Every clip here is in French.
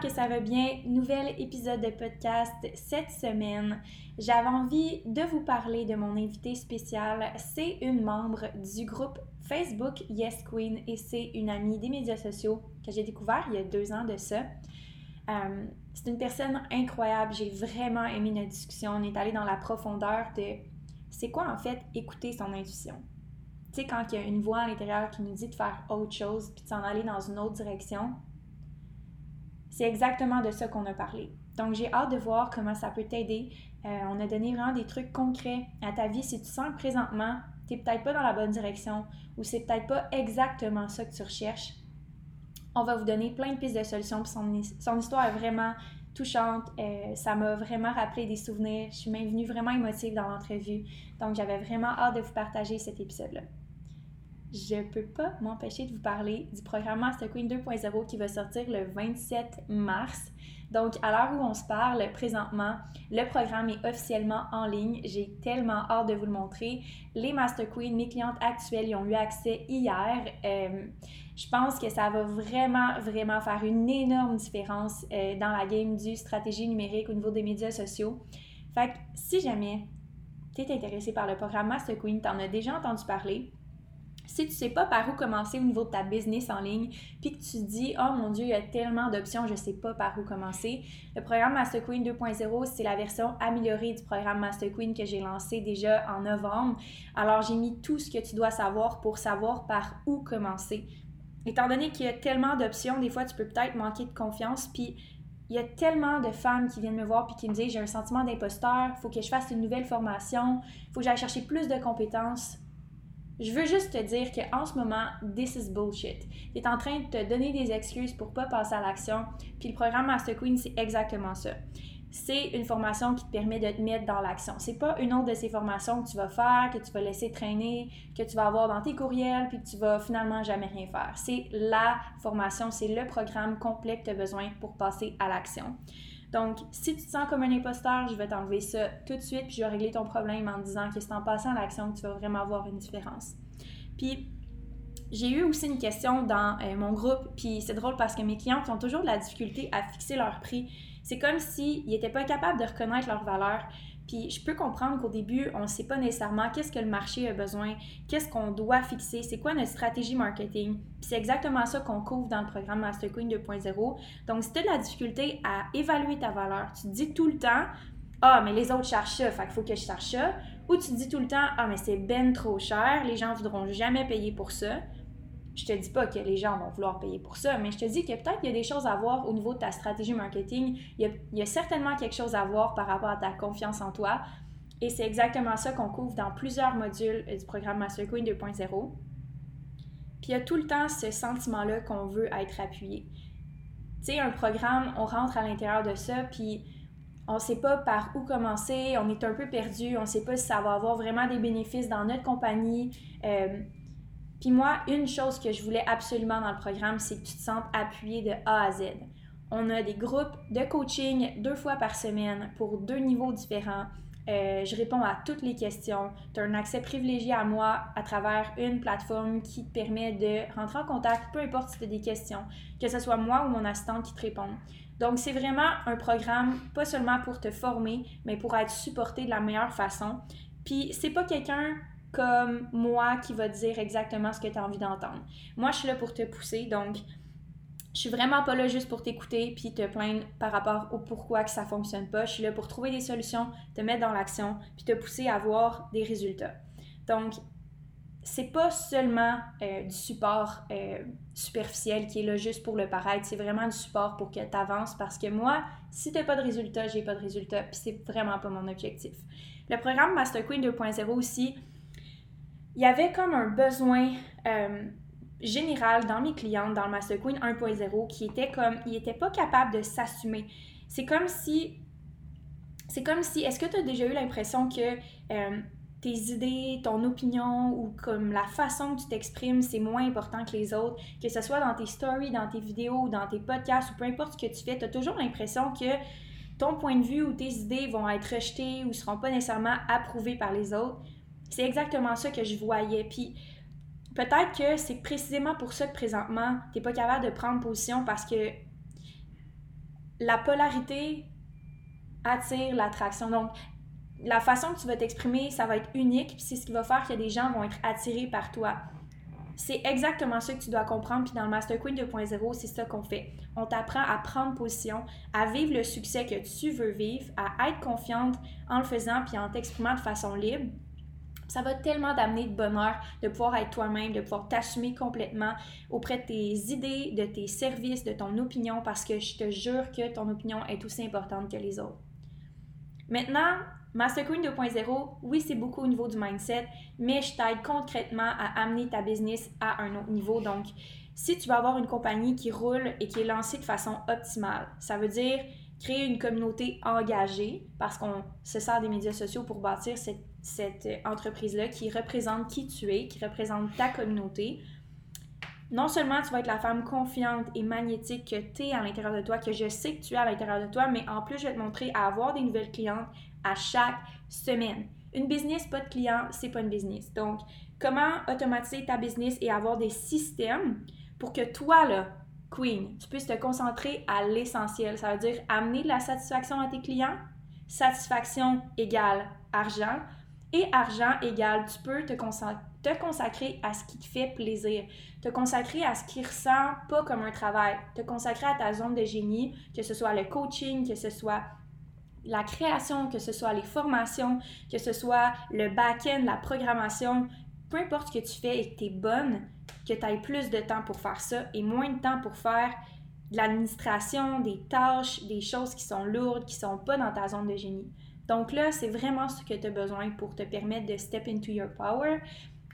Que ça va bien. Nouvel épisode de podcast cette semaine. J'avais envie de vous parler de mon invité spécial. C'est une membre du groupe Facebook Yes Queen et c'est une amie des médias sociaux que j'ai découvert il y a deux ans de ça. Euh, c'est une personne incroyable. J'ai vraiment aimé notre discussion. On est allé dans la profondeur de c'est quoi en fait écouter son intuition. Tu sais, quand il y a une voix à l'intérieur qui nous dit de faire autre chose puis de s'en aller dans une autre direction, c'est exactement de ça qu'on a parlé. Donc, j'ai hâte de voir comment ça peut t'aider. Euh, on a donné vraiment des trucs concrets à ta vie. Si tu sens que présentement, tu n'es peut-être pas dans la bonne direction ou c'est peut-être pas exactement ça que tu recherches, on va vous donner plein de pistes de solutions. son, son histoire est vraiment touchante. Euh, ça m'a vraiment rappelé des souvenirs. Je suis même venue vraiment émotive dans l'entrevue. Donc, j'avais vraiment hâte de vous partager cet épisode-là je peux pas m'empêcher de vous parler du programme Master Queen 2.0 qui va sortir le 27 mars. Donc, à l'heure où on se parle présentement, le programme est officiellement en ligne. J'ai tellement hâte de vous le montrer. Les Master Queen, mes clientes actuelles, y ont eu accès hier. Euh, je pense que ça va vraiment, vraiment faire une énorme différence euh, dans la game du stratégie numérique au niveau des médias sociaux. Fait que si jamais tu es intéressé par le programme Master Queen, tu en as déjà entendu parler, si tu sais pas par où commencer au niveau de ta business en ligne, puis que tu te dis oh mon dieu, il y a tellement d'options, je sais pas par où commencer. Le programme Master Queen 2.0, c'est la version améliorée du programme Master Queen que j'ai lancé déjà en novembre. Alors j'ai mis tout ce que tu dois savoir pour savoir par où commencer. Étant donné qu'il y a tellement d'options, des fois tu peux peut-être manquer de confiance, puis il y a tellement de femmes qui viennent me voir puis qui me disent j'ai un sentiment d'imposteur, il faut que je fasse une nouvelle formation, il faut que j'aille chercher plus de compétences. Je veux juste te dire qu'en ce moment, this is bullshit. Tu es en train de te donner des excuses pour pas passer à l'action. Puis le programme Master Queen, c'est exactement ça. C'est une formation qui te permet de te mettre dans l'action. C'est pas une autre de ces formations que tu vas faire, que tu vas laisser traîner, que tu vas avoir dans tes courriels, puis que tu vas finalement jamais rien faire. C'est la formation, c'est le programme complet que tu as besoin pour passer à l'action. Donc, si tu te sens comme un imposteur, je vais t'enlever ça tout de suite, puis je vais régler ton problème en disant que c'est en passant à l'action que tu vas vraiment voir une différence. Puis, j'ai eu aussi une question dans euh, mon groupe, puis c'est drôle parce que mes clients ont toujours de la difficulté à fixer leur prix. C'est comme s'ils n'étaient pas capables de reconnaître leur valeur. Puis je peux comprendre qu'au début, on ne sait pas nécessairement qu'est-ce que le marché a besoin, qu'est-ce qu'on doit fixer, c'est quoi notre stratégie marketing. Puis c'est exactement ça qu'on couvre dans le programme Master Queen 2.0. Donc si tu as de la difficulté à évaluer ta valeur, tu te dis tout le temps ah, mais les autres cherchent ça, fait faut que je cherche ça. Ou tu te dis tout le temps, ah, mais c'est ben trop cher, les gens voudront jamais payer pour ça. Je te dis pas que les gens vont vouloir payer pour ça, mais je te dis que peut-être qu'il y a des choses à voir au niveau de ta stratégie marketing. Il y, a, certainement quelque chose à voir par rapport à ta confiance en toi. Et c'est exactement ça qu'on couvre dans plusieurs modules du programme Master Queen 2.0. Puis il y a tout le temps ce sentiment-là qu'on veut être appuyé. Tu sais, un programme, on rentre à l'intérieur de ça, puis on sait pas par où commencer, on est un peu perdu, on sait pas si ça va avoir vraiment des bénéfices dans notre compagnie. Euh, puis moi, une chose que je voulais absolument dans le programme, c'est que tu te sentes appuyé de A à Z. On a des groupes de coaching deux fois par semaine pour deux niveaux différents. Euh, je réponds à toutes les questions. Tu as un accès privilégié à moi à travers une plateforme qui te permet de rentrer en contact, peu importe si tu as des questions, que ce soit moi ou mon assistante qui te répond. Donc, c'est vraiment un programme, pas seulement pour te former, mais pour être supporté de la meilleure façon. Puis, c'est pas quelqu'un comme moi qui va dire exactement ce que tu as envie d'entendre. Moi, je suis là pour te pousser, donc je suis vraiment pas là juste pour t'écouter puis te plaindre par rapport au pourquoi que ça fonctionne pas. Je suis là pour trouver des solutions, te mettre dans l'action puis te pousser à avoir des résultats. Donc, c'est pas seulement euh, du support euh, superficiel qui est là juste pour le paraître, c'est vraiment du support pour que tu avances parce que moi, si t'as pas de résultats, j'ai pas de résultats puis c'est vraiment pas mon objectif. Le programme Master Queen 2.0 aussi, il y avait comme un besoin euh, général dans mes clientes, dans le Master Queen 1.0, qui était comme, ils n'étaient pas capables de s'assumer. C'est comme si, c'est comme si, est-ce que tu as déjà eu l'impression que euh, tes idées, ton opinion ou comme la façon que tu t'exprimes, c'est moins important que les autres, que ce soit dans tes stories, dans tes vidéos, dans tes podcasts ou peu importe ce que tu fais, tu as toujours l'impression que ton point de vue ou tes idées vont être rejetées ou seront pas nécessairement approuvées par les autres. C'est exactement ça que je voyais. Puis peut-être que c'est précisément pour ça que présentement, tu n'es pas capable de prendre position parce que la polarité attire l'attraction. Donc, la façon que tu vas t'exprimer, ça va être unique, puis c'est ce qui va faire que des gens vont être attirés par toi. C'est exactement ça que tu dois comprendre, puis dans le Master Queen 2.0, c'est ça qu'on fait. On t'apprend à prendre position, à vivre le succès que tu veux vivre, à être confiante en le faisant, puis en t'exprimant de façon libre, ça va tellement t'amener de bonheur de pouvoir être toi-même, de pouvoir t'assumer complètement auprès de tes idées, de tes services, de ton opinion, parce que je te jure que ton opinion est aussi importante que les autres. Maintenant, Master Queen 2.0, oui, c'est beaucoup au niveau du mindset, mais je t'aide concrètement à amener ta business à un autre niveau. Donc, si tu veux avoir une compagnie qui roule et qui est lancée de façon optimale, ça veut dire créer une communauté engagée parce qu'on se sert des médias sociaux pour bâtir cette cette entreprise-là qui représente qui tu es, qui représente ta communauté. Non seulement tu vas être la femme confiante et magnétique que tu es à l'intérieur de toi, que je sais que tu es à l'intérieur de toi, mais en plus, je vais te montrer à avoir des nouvelles clientes à chaque semaine. Une business, pas de clients, c'est pas une business. Donc, comment automatiser ta business et avoir des systèmes pour que toi, là, Queen, tu puisses te concentrer à l'essentiel. Ça veut dire amener de la satisfaction à tes clients. Satisfaction égale argent. Et argent égale, tu peux te, consacrer à ce qui te fait plaisir, te consacrer à ce qui ressent pas comme un travail, te consacrer à ta zone de génie, que ce soit le coaching, que ce soit la création, que ce soit les formations, que ce soit le back-end, la programmation, peu importe ce que tu fais et que tu es bonne, que tu aies plus de temps pour faire ça et moins de temps pour faire de l'administration, des tâches, des choses qui sont lourdes, qui sont pas dans ta zone de génie. Donc là, c'est vraiment ce que tu as besoin pour te permettre de step into your power,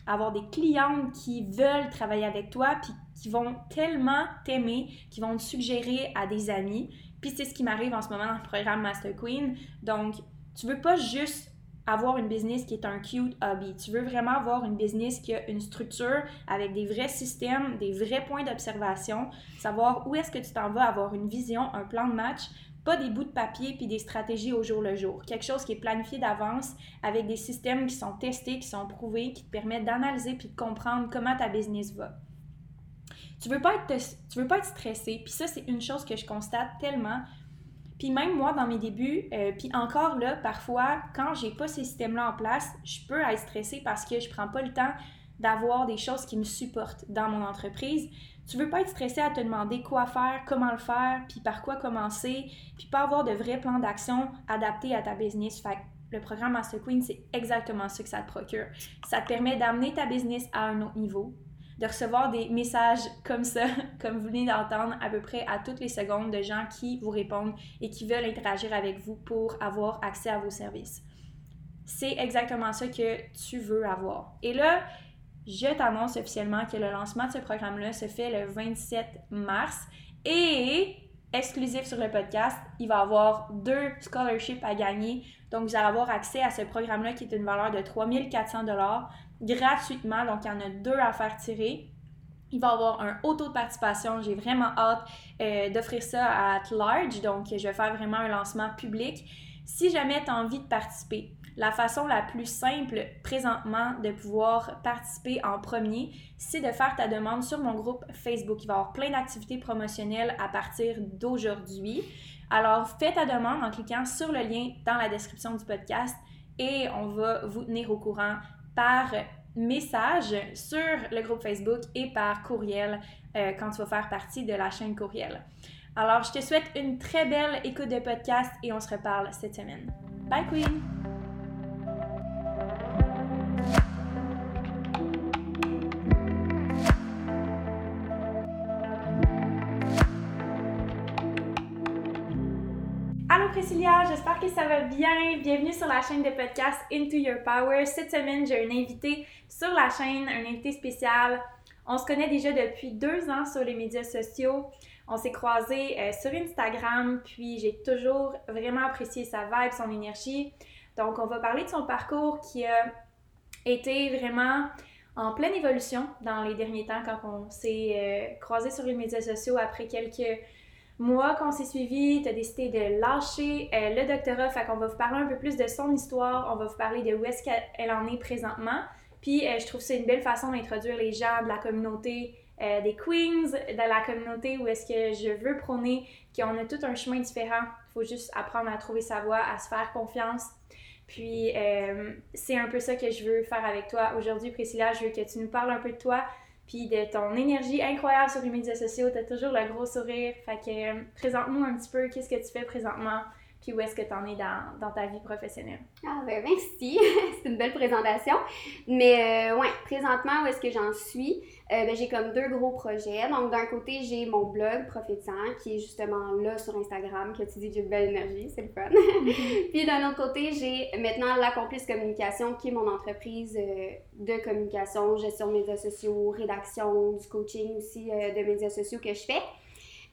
avoir des clientes qui veulent travailler avec toi, puis qui vont tellement t'aimer, qui vont te suggérer à des amis. Puis c'est ce qui m'arrive en ce moment dans le programme Master Queen. Donc, tu veux pas juste avoir une business qui est un cute hobby. Tu veux vraiment avoir une business qui a une structure avec des vrais systèmes, des vrais points d'observation, savoir où est-ce que tu t'en vas, avoir une vision, un plan de match pas des bouts de papier puis des stratégies au jour le jour. Quelque chose qui est planifié d'avance avec des systèmes qui sont testés, qui sont prouvés, qui te permettent d'analyser puis de comprendre comment ta business va. Tu veux pas être, tu veux pas être stressé, puis ça, c'est une chose que je constate tellement. Puis même moi, dans mes débuts, euh, puis encore là, parfois, quand j'ai pas ces systèmes-là en place, je peux être stressée parce que je prends pas le temps d'avoir des choses qui me supportent dans mon entreprise. Tu veux pas être stressé à te demander quoi faire, comment le faire, puis par quoi commencer, puis pas avoir de vrais plans d'action adaptés à ta business. Le programme Master Queen, c'est exactement ce que ça te procure. Ça te permet d'amener ta business à un autre niveau, de recevoir des messages comme ça, comme vous venez d'entendre à peu près à toutes les secondes de gens qui vous répondent et qui veulent interagir avec vous pour avoir accès à vos services. C'est exactement ça que tu veux avoir. Et là, je t'annonce officiellement que le lancement de ce programme-là se fait le 27 mars et exclusif sur le podcast, il va avoir deux scholarships à gagner. Donc, vous allez avoir accès à ce programme-là qui est une valeur de 3400 gratuitement. Donc, il y en a deux à faire tirer. Il va y avoir un haut taux de participation. J'ai vraiment hâte euh, d'offrir ça à large. Donc, je vais faire vraiment un lancement public. Si jamais tu as envie de participer, la façon la plus simple présentement de pouvoir participer en premier, c'est de faire ta demande sur mon groupe Facebook. Il va y avoir plein d'activités promotionnelles à partir d'aujourd'hui. Alors, fais ta demande en cliquant sur le lien dans la description du podcast et on va vous tenir au courant par message sur le groupe Facebook et par courriel euh, quand tu vas faire partie de la chaîne courriel. Alors, je te souhaite une très belle écoute de podcast et on se reparle cette semaine. Bye Queen! Priscilla, j'espère que ça va bien. Bienvenue sur la chaîne de podcast Into Your Power. Cette semaine, j'ai un invité sur la chaîne, un invité spécial. On se connaît déjà depuis deux ans sur les médias sociaux. On s'est croisés euh, sur Instagram, puis j'ai toujours vraiment apprécié sa vibe, son énergie. Donc, on va parler de son parcours qui a été vraiment en pleine évolution dans les derniers temps quand on s'est euh, croisés sur les médias sociaux après quelques mois qu'on s'est suivis, tu as décidé de lâcher euh, le doctorat, fait qu'on va vous parler un peu plus de son histoire, on va vous parler de où est-ce qu'elle en est présentement. Puis euh, je trouve que c'est une belle façon d'introduire les gens de la communauté euh, des Queens, de la communauté où est-ce que je veux prôner qu'on a tout un chemin différent. Il faut juste apprendre à trouver sa voie, à se faire confiance. Puis c'est un peu ça que je veux faire avec toi aujourd'hui, Priscilla. Je veux que tu nous parles un peu de toi, puis de ton énergie incroyable sur les médias sociaux. Tu as toujours le gros sourire. Fait que euh, présente-nous un petit peu qu'est-ce que tu fais présentement, puis où est-ce que tu en es dans, dans, ta vie professionnelle? Ah ben merci, c'est une belle présentation. Mais euh, ouais, présentement, où est-ce que j'en suis? Euh, ben, j'ai comme deux gros projets. Donc d'un côté, j'ai mon blog Profitant qui est justement là sur Instagram, que tu dis que j'ai une belle énergie, c'est le fun. Puis d'un autre côté, j'ai maintenant la Complice Communication qui est mon entreprise euh, de communication, gestion de médias sociaux, rédaction, du coaching aussi de médias sociaux que je fais.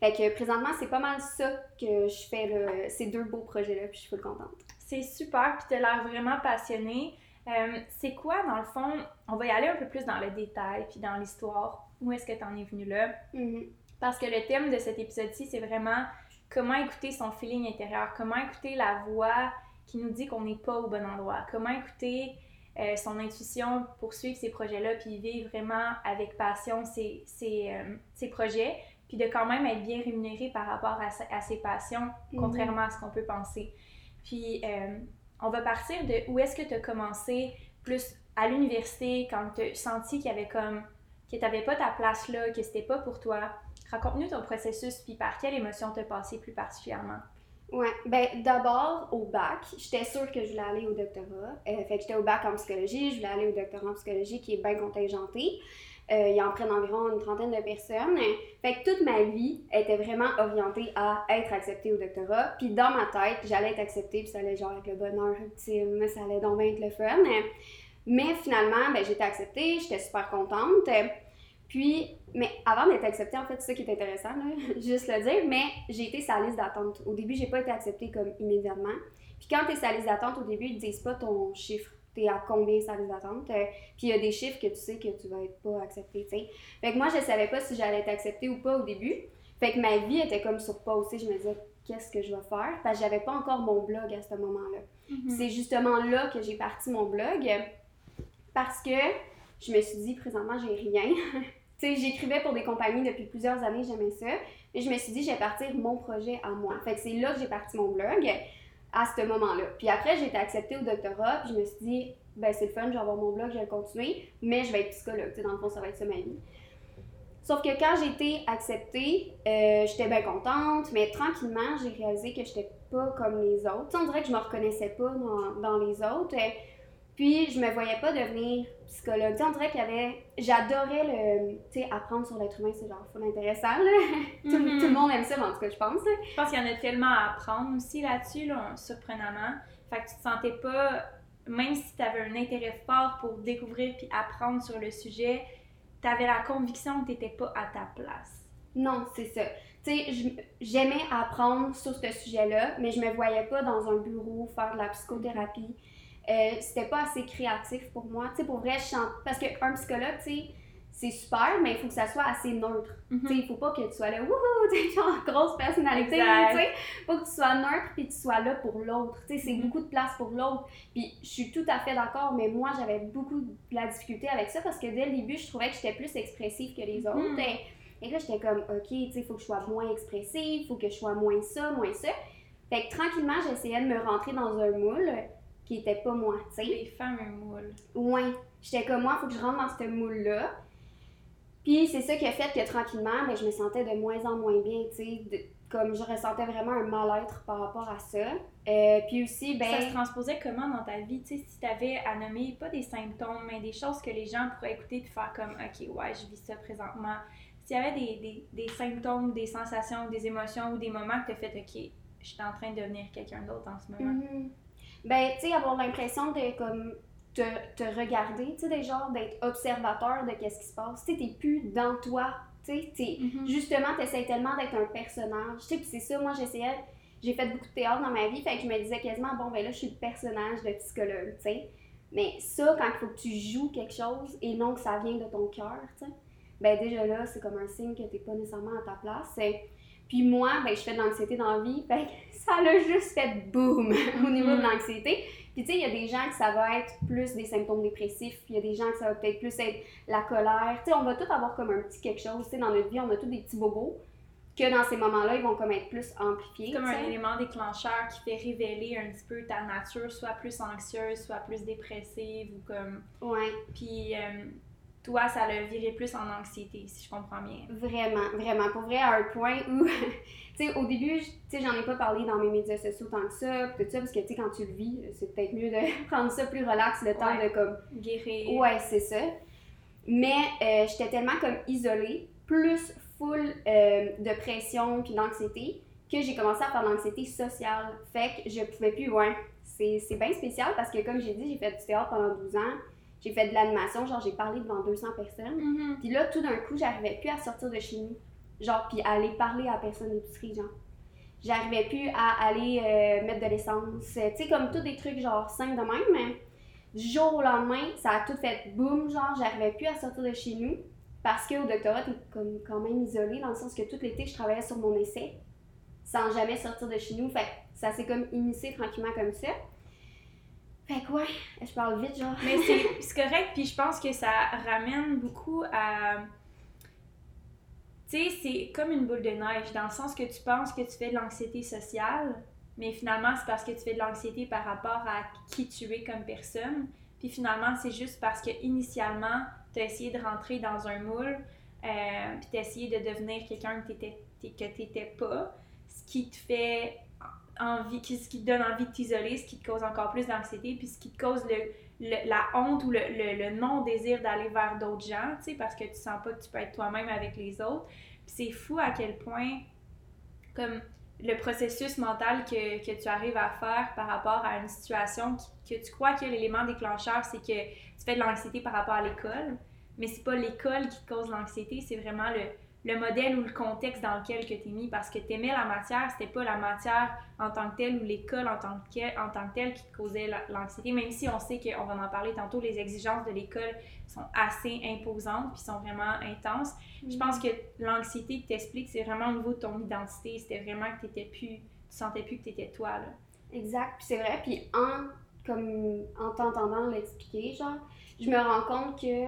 Fait que présentement, c'est pas mal ça que je fais, ces deux beaux projets-là, puis je suis full contente. C'est super, puis tu as l'air vraiment passionnée. Euh, c'est quoi, dans le fond, on va y aller un peu plus dans le détail, puis dans l'histoire, où est-ce que tu en es venu là? Mm-hmm. Parce que le thème de cet épisode-ci, c'est vraiment comment écouter son feeling intérieur, comment écouter la voix qui nous dit qu'on n'est pas au bon endroit, comment écouter euh, son intuition pour suivre ces projets-là, puis vivre vraiment avec passion ces, euh, projets puis de quand même être bien rémunéré par rapport à, ses passions, mhm. contrairement à ce qu'on peut penser. Puis, euh, on va partir de où est-ce que tu as commencé plus à l'université, quand tu as senti qu'il y avait comme, que tu n'avais pas ta place là, que c'était pas pour toi. Raconte-nous ton processus, puis par quelle émotion t'as passé plus particulièrement? Ouais, ben d'abord au bac, j'étais sûre que je voulais aller au doctorat. Euh, fait que j'étais au bac en psychologie, je voulais aller au doctorat en psychologie qui est bien contingenté. Euh, ils en prennent environ une trentaine de personnes. Fait que toute ma vie était vraiment orientée à être acceptée au doctorat. Puis dans ma tête, j'allais être acceptée, puis ça allait genre avec le bonheur ultime, ça allait donc bien être le fun. Mais finalement, ben, j'étais acceptée, j'étais super contente. Puis, mais avant d'être acceptée, en fait, c'est ça qui est intéressant, là, juste le dire, mais j'ai été sa liste d'attente. Au début, j'ai pas été acceptée comme immédiatement. Puis quand tu es sa liste d'attente, au début, ils disent pas ton chiffre t'es à combien ça les attentes. Euh, puis il y a des chiffres que tu sais que tu vas être pas accepté, tu sais. Fait que moi, je savais pas si j'allais être acceptée ou pas au début. Fait que ma vie était comme sur pause, je me disais, qu'est-ce que je vais faire? Parce que j'avais pas encore mon blog à ce moment-là. Mm-hmm. C'est justement là que j'ai parti mon blog parce que je me suis dit, présentement, j'ai rien. tu sais, j'écrivais pour des compagnies depuis plusieurs années, j'aimais ça. Mais je me suis dit, je vais partir mon projet à moi. Fait que c'est là que j'ai parti mon blog à ce moment-là. Puis après, j'ai été acceptée au doctorat, puis je me suis dit, ben c'est le fun, je vais avoir mon blog, je vais continuer, mais je vais être psychologue, tu sais, dans le fond, ça va être ça ma vie. Sauf que quand j'ai été acceptée, euh, j'étais bien contente, mais tranquillement, j'ai réalisé que j'étais pas comme les autres. Tu sais, on dirait que je me reconnaissais pas dans, dans les autres. Puis, je me voyais pas devenir psychologue. Tu sais, on dirait qu'il y avait. J'adorais le. Tu sais, apprendre sur l'être humain, c'est genre full intéressant, là. tout, Mm-hmm. tout, le monde aime ça, mais en tout cas, je pense. Je pense qu'il y en a tellement à apprendre aussi là-dessus, là, surprenamment. Fait que tu te sentais pas. Même si tu avais un intérêt fort pour découvrir puis apprendre sur le sujet, tu avais la conviction que tu n'étais pas à ta place. Non, c'est ça. Tu sais, j'aimais apprendre sur ce sujet-là, mais je me voyais pas dans un bureau faire de la psychothérapie. Euh, c'était pas assez créatif pour moi. Tu sais, pour vrai, je chante. Parce qu'un psychologue, tu sais, c'est super, mais il faut que ça soit assez neutre. Mhm. Tu sais, il faut pas que tu sois là, wouhou, tu genre grosse personnalité, tu sais. Faut que tu sois neutre puis tu sois là pour l'autre, tu sais, c'est Mhm. beaucoup de place pour l'autre. Puis je suis tout à fait d'accord, mais moi j'avais beaucoup de la difficulté avec ça parce que dès le début, je trouvais que j'étais plus expressive que les autres. Mhm. Et, et là, j'étais comme, ok, tu sais, faut que je sois moins expressive, faut que je sois moins ça, moins ça. Fait que tranquillement, j'essayais de me rentrer dans un moule qui était pas moi, tu sais. Les femmes, un moule. Ouais, j'étais comme moi, faut que je rentre dans ce moule-là. Puis c'est ça qui a fait que tranquillement, ben, je me sentais de moins en moins bien, tu sais, comme je ressentais vraiment un mal-être par rapport à ça. Euh, puis aussi, ben, Ça se transposait comment dans ta vie? Tu sais, si tu avais à nommer pas des symptômes, mais des choses que les gens pourraient écouter puis faire comme OK, ouais, je vis ça présentement. S'il y avait des, des, des symptômes, des sensations, des émotions ou des moments que tu as fait OK, je suis en train de devenir quelqu'un d'autre en ce moment. Mhm. Ben, tu sais, avoir l'impression de comme te, te regarder, tu sais, des genres d'être observateur de qu'est-ce qui se passe. Tu sais, t'es plus dans toi, tu sais, t'es- Mhm. justement, tu essaies tellement d'être un personnage. Tu sais, puis c'est ça, moi, j'essayais. J'ai fait beaucoup de théâtre dans ma vie, fait que je me disais quasiment, bon, ben là, je suis le personnage de psychologue, tu sais. Mais ça, quand il faut que tu joues quelque chose et non que ça vient de ton cœur, tu sais, ben déjà là, c'est comme un signe que t'es pas nécessairement à ta place. C'est- Puis moi, ben, je fais de l'anxiété dans la vie, fait que ça l'a juste fait boum au niveau de l'anxiété. Puis tu sais, il y a des gens que ça va être plus des symptômes dépressifs, il y a des gens que ça va peut-être plus être la colère. Tu sais, on va tous avoir comme un petit quelque chose, tu sais, dans notre vie, on a tous des petits bobos, que dans ces moments-là, ils vont comme être plus amplifiés. C'est comme un élément déclencheur qui fait révéler un petit peu ta nature, soit plus anxieuse, soit plus dépressive ou comme. Ouais, Puis euh, toi, ça l'a viré plus en anxiété, si je comprends bien. vraiment, vraiment. Pour vrai, à un point où, tu sais, au début, tu sais, j'en ai pas parlé dans mes médias sociaux tant que ça, tout ça, parce que, tu sais, quand tu le vis, c'est peut-être mieux de prendre ça plus relax, le temps Ouais. de comme Guérir. Ouais, c'est ça. Mais euh, j'étais tellement comme isolée, plus full euh, de pression puis d'anxiété, que j'ai commencé à faire de l'anxiété sociale. Fait que je pouvais plus, ouais. C'est c'est bien spécial parce que, comme j'ai dit, j'ai fait du théâtre pendant 12 ans. J'ai fait de l'animation, genre j'ai parlé devant 200 personnes. Mhm. Puis là, tout d'un coup, j'arrivais plus à sortir de chez nous. Genre, puis aller parler à la personne d'épicerie, genre. J'arrivais plus à aller euh, mettre de l'essence. Tu sais, comme tous des trucs, genre, simples de même, mais du jour au lendemain, ça a tout fait boum, genre, j'arrivais plus à sortir de chez nous. Parce qu'au doctorat, t'es comme quand même isolé, dans le sens que tout l'été, je travaillais sur mon essai, sans jamais sortir de chez nous. Fait que ça s'est comme initié tranquillement comme ça. Fait que ouais, je parle vite, genre. Mais c'est correct, puis je pense que ça ramène beaucoup à. Tu sais, c'est comme une boule de neige, dans le sens que tu penses que tu fais de l'anxiété sociale, mais finalement, c'est parce que tu fais de l'anxiété par rapport à qui tu es comme personne. Puis finalement, c'est juste parce que initialement, tu as essayé de rentrer dans un moule, euh, puis tu as essayé de devenir quelqu'un que tu n'étais pas, ce qui te fait envie, ce qui te donne envie de t'isoler, ce qui te cause encore plus d'anxiété, puis ce qui te cause le, la honte ou le, non-désir d'aller vers d'autres gens, tu sais, parce que tu sens pas que tu peux être toi-même avec les autres. Puis c'est fou à quel point, comme le processus mental que, tu arrives à faire par rapport à une situation que tu crois que l'élément déclencheur, c'est que tu fais de l'anxiété par rapport à l'école, mais c'est pas l'école qui te cause l'anxiété, c'est vraiment le, le modèle ou le contexte dans lequel que tu es mis parce que tu aimais la matière, c'était pas la matière en tant que telle ou l'école en tant que, en tant que telle qui te causait la- l'anxiété, même si on sait qu'on va en parler tantôt, les exigences de l'école sont assez imposantes puis sont vraiment intenses. Je pense que l'anxiété que t'expliques, c'est vraiment au niveau de ton identité, c'était vraiment que t'étais plus, tu sentais plus que t'étais toi, là. Exact, puis c'est vrai, puis en, comme, en t'entendant l'expliquer, genre, je me rends compte que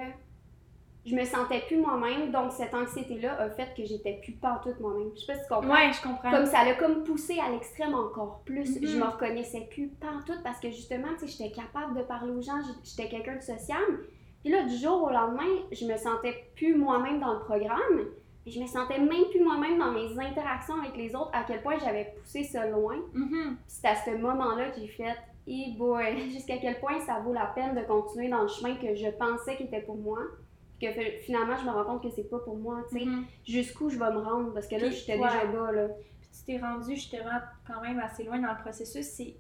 je me sentais plus moi-même, donc cette anxiété-là a fait que j'étais plus pantoute moi-même. Je sais pas si tu comprends. Ouais, je comprends. Comme ça l'a comme poussé à l'extrême encore plus. Mhm. Je me reconnaissais plus pantoute parce que justement, tu sais, j'étais capable de parler aux gens, j'étais quelqu'un de sociable. Puis là, du jour au lendemain, je me sentais plus moi-même dans le programme. Et je me sentais même plus moi-même dans mes interactions avec les autres, à quel point j'avais poussé ça loin. Mhm. Puis c'est à ce moment-là que j'ai fait, et boy, jusqu'à quel point ça vaut la peine de continuer dans le chemin que je pensais qu'il était pour moi. Que fi- finalement, je me rends compte que c'est pas pour moi, tu sais. Mhm. Jusqu'où je vais me rendre, parce que là, j'étais ouais. déjà bas, là. Puis tu t'es rendu justement quand même assez loin dans le processus. C'est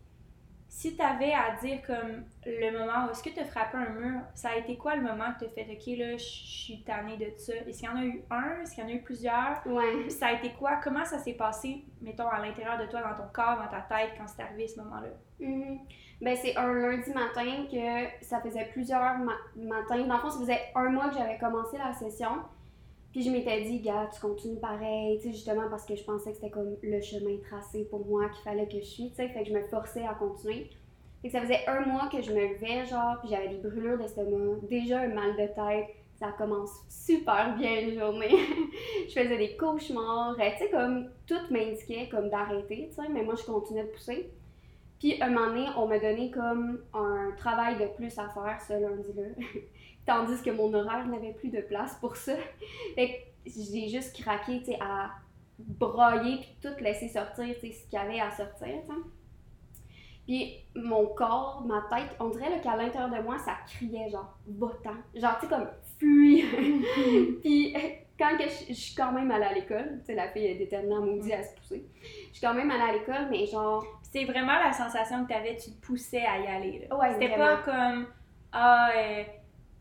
si t'avais à dire comme le moment où est-ce que tu as frappé un mur, ça a été quoi le moment que tu as fait OK là, je suis tannée de ça? Est-ce qu'il y en a eu un, est-ce qu'il y en a eu plusieurs? Ouais. Ça a été quoi? Comment ça s'est passé mettons à l'intérieur de toi dans ton corps, dans ta tête quand c'est arrivé ce moment-là? Mhm. Ben, c'est un lundi matin que ça faisait plusieurs ma- matins. Dans le fond, ça faisait un mois que j'avais commencé la session. Puis je m'étais dit, gars, tu continues pareil, tu justement parce que je pensais que c'était comme le chemin tracé pour moi qu'il fallait que je suis, tu fait que je me forçais à continuer. Fait que ça faisait un mois que je me levais, genre, puis j'avais des brûlures d'estomac, déjà un mal de tête. Ça commence super bien une journée. je faisais des cauchemars, tu sais, comme tout m'indiquait comme d'arrêter, tu sais, mais moi je continuais de pousser. Puis un moment donné, on m'a donné comme un travail de plus à faire ce lundi-là. Tandis que mon horaire n'avait plus de place pour ça. Fait que j'ai juste craqué, tu sais, à broyer puis tout laisser sortir, tu sais, ce qu'il y avait à sortir, tu Puis mon corps, ma tête, on dirait qu'à l'intérieur de moi, ça criait genre votant. Genre, tu sais, comme fuis. puis quand que je, suis quand même allée à l'école, tu sais, la fille est déterminée à maudit à se pousser. Je suis quand même allée à l'école, mais genre. C'est vraiment la sensation que tu avais, tu te poussais à y aller. Là. Ouais, C'était pas comme, ah, euh,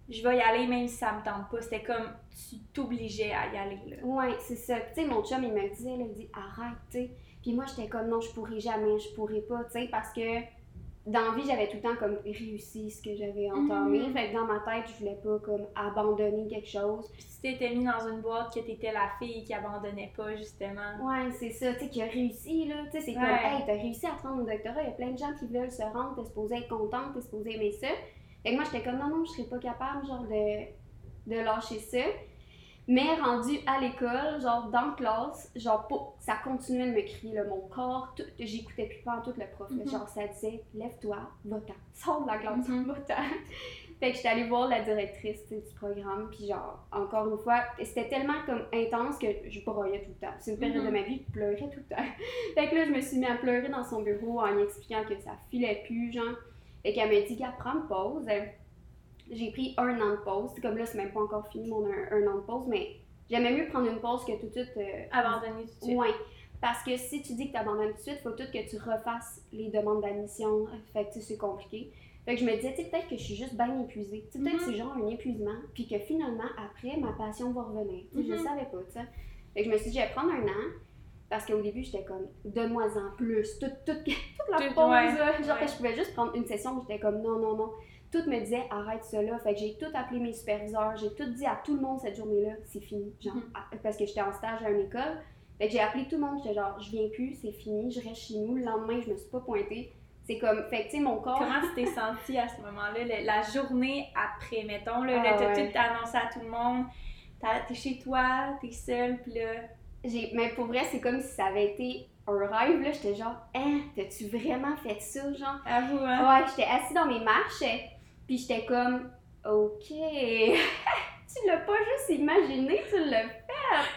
je vais y aller même si ça me tente pas. C'était comme tu t'obligeais à y aller. Là. Ouais, c'est ça. Tu sais, mon chum, il me disait, il dit arrête, tu sais. Puis moi, j'étais comme non, je pourrais jamais, je pourrais pas, tu sais, parce que dans la vie, j'avais tout le temps comme réussi ce que j'avais entamé. Mm Fait que dans ma tête, je voulais pas comme abandonner quelque chose. Puis tu t'étais mis dans une boîte que t'étais la fille qui abandonnait pas, justement. Ouais, c'est ça, tu sais, qui a réussi, là. Tu sais, c'est comme, hey, t'as réussi à prendre au doctorat, il y a plein de gens qui veulent se rendre, t'es supposé être contente, t'es supposé aimer ça. Fait que moi, j'étais comme, non, non, je serais pas capable, genre, de, de lâcher ça. Mais rendu à l'école, genre dans classe, genre ça continuait de me crier, là, mon corps, j'écoutais plus pas en tout le prof. Mm-hmm. Genre ça disait lève-toi, va-t'en, sors de la classe, mm-hmm. va-t'en. fait que j'étais allée voir la directrice du programme, puis genre, encore une fois, c'était tellement comme intense que je broyais tout le temps. C'est une période de mm-hmm. ma vie, je pleurais tout le temps. fait que là, je me suis mis à pleurer dans son bureau en lui expliquant que ça filait plus, genre. Et qu'elle m'a dit, qu'elle prend pause. J'ai pris un an de pause. Comme là, c'est même pas encore fini mon un, an de pause, mais j'aimais mieux prendre une pause que tout de suite. Euh, Abandonner tout de suite. Oui. Parce que si tu dis que tu abandonnes tout de suite, il faut tout que tu refasses les demandes d'admission. Fait que c'est compliqué. Fait que je me disais, tu sais, peut-être que je suis juste bien épuisée. Tu sais, peut-être que c'est genre un épuisement. Puis que finalement, après, ma passion va revenir. Sais, je mm-hmm. savais pas, tu sais. Fait que je me suis dit, je vais prendre un an. Parce qu'au début, j'étais comme, donne-moi-en plus. Toute, toute, toute la pause, genre que je pouvais juste prendre une session, j'étais comme, non, non, non. Tout me disait, arrête cela. Fait que j'ai tout appelé mes superviseurs, j'ai tout dit à tout le monde cette journée-là, c'est fini. Genre, mm-hmm. parce que j'étais en stage à une école. Fait que j'ai appelé tout le monde, j'étais genre, je viens plus, c'est fini, je reste chez nous. Le lendemain, je me suis pas pointée. C'est comme, fait que tu sais, mon corps. Comment tu t'es sentie à ce moment-là, la journée après, mettons, là, ah, t'as tout annoncé à tout le monde, t'es chez toi, t'es seule, puis là mais pour vrai, c'est comme si ça avait été un rêve, là. J'étais genre, hein, t'as-tu vraiment fait ça, genre? Avoue, hein? Ouais, j'étais assise dans mes marches, puis j'étais comme, ok. tu l'as pas juste imaginé, tu l'as fait!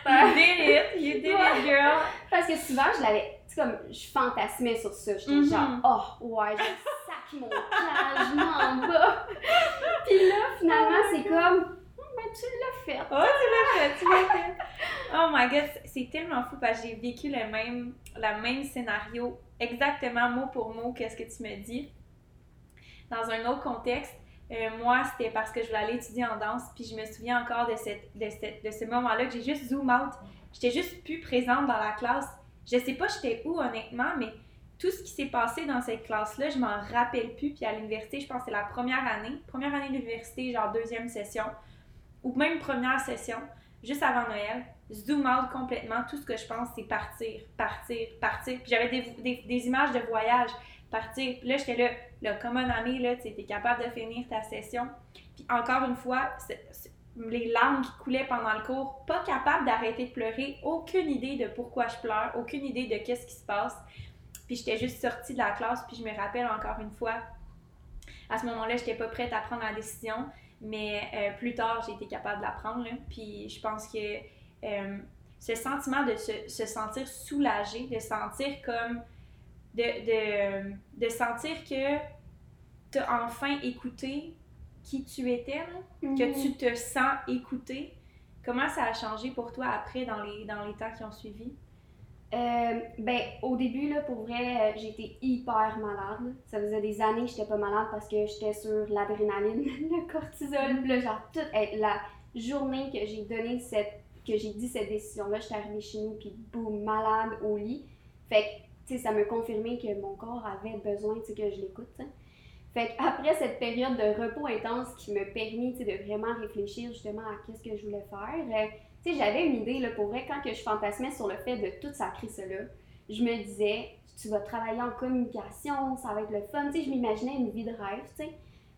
You did it, you did it, girl! Parce que souvent, je l'avais, tu sais, comme, je fantasmais sur ça. J'étais mm-hmm. genre, oh, ouais, je sac mon cage, je m'en bats! puis là, finalement, c'est comme, tu l'as fait. Oh, tu l'as fait, tu l'as fait. Oh my god, c'est tellement fou parce que j'ai vécu le même, le même scénario, exactement mot pour mot, qu'est-ce que tu me dis. Dans un autre contexte, euh, moi, c'était parce que je voulais aller étudier en danse, puis je me souviens encore de, cette, de, cette, de ce moment-là que j'ai juste zoom out. J'étais juste plus présente dans la classe. Je sais pas j'étais où, honnêtement, mais tout ce qui s'est passé dans cette classe-là, je m'en rappelle plus. Puis à l'université, je pense que c'est la première année, première année d'université, genre deuxième session ou même première session, juste avant Noël, zoom out complètement. Tout ce que je pense, c'est partir, partir, partir. Puis j'avais des, des, images de voyage, Puis là, j'étais là, comme un ami, là, tu es capable de finir ta session. Puis encore une fois, les larmes qui coulaient pendant le cours, pas capable d'arrêter de pleurer, aucune idée de pourquoi je pleure, aucune idée de qu'est-ce qui se passe. Puis j'étais juste sortie de la classe, puis je me rappelle encore une fois, à ce moment-là, j'étais pas prête à prendre la décision. Mais euh, plus tard, j'ai été capable de l'apprendre. Puis je pense que euh, ce sentiment de se, se, sentir soulagé, de sentir comme. De, de, de sentir que tu as enfin écouté qui tu étais, que mm-hmm. tu te sens écouté. Comment ça a changé pour toi après dans les, dans les temps qui ont suivi? Euh, ben, au début, là, pour vrai, j'étais hyper malade. Ça faisait des années que j'étais pas malade parce que j'étais sur l'adrénaline, le cortisol. Puis là, genre, toute la journée que j'ai donné cette, que j'ai dit cette décision-là, j'étais arrivée chez nous, puis boum, malade au lit. Fait que, ça me confirmait que mon corps avait besoin, que je l'écoute, Fait qu'après cette période de repos intense qui tu sais, de vraiment réfléchir justement à qu'est-ce que je voulais faire, euh, j'avais une idée, là, pour vrai, quand que je fantasmais sur le fait de tout sacrer cela, je me disais, tu vas travailler en communication, ça va être le fun. Je m'imaginais une vie de rêve, tu.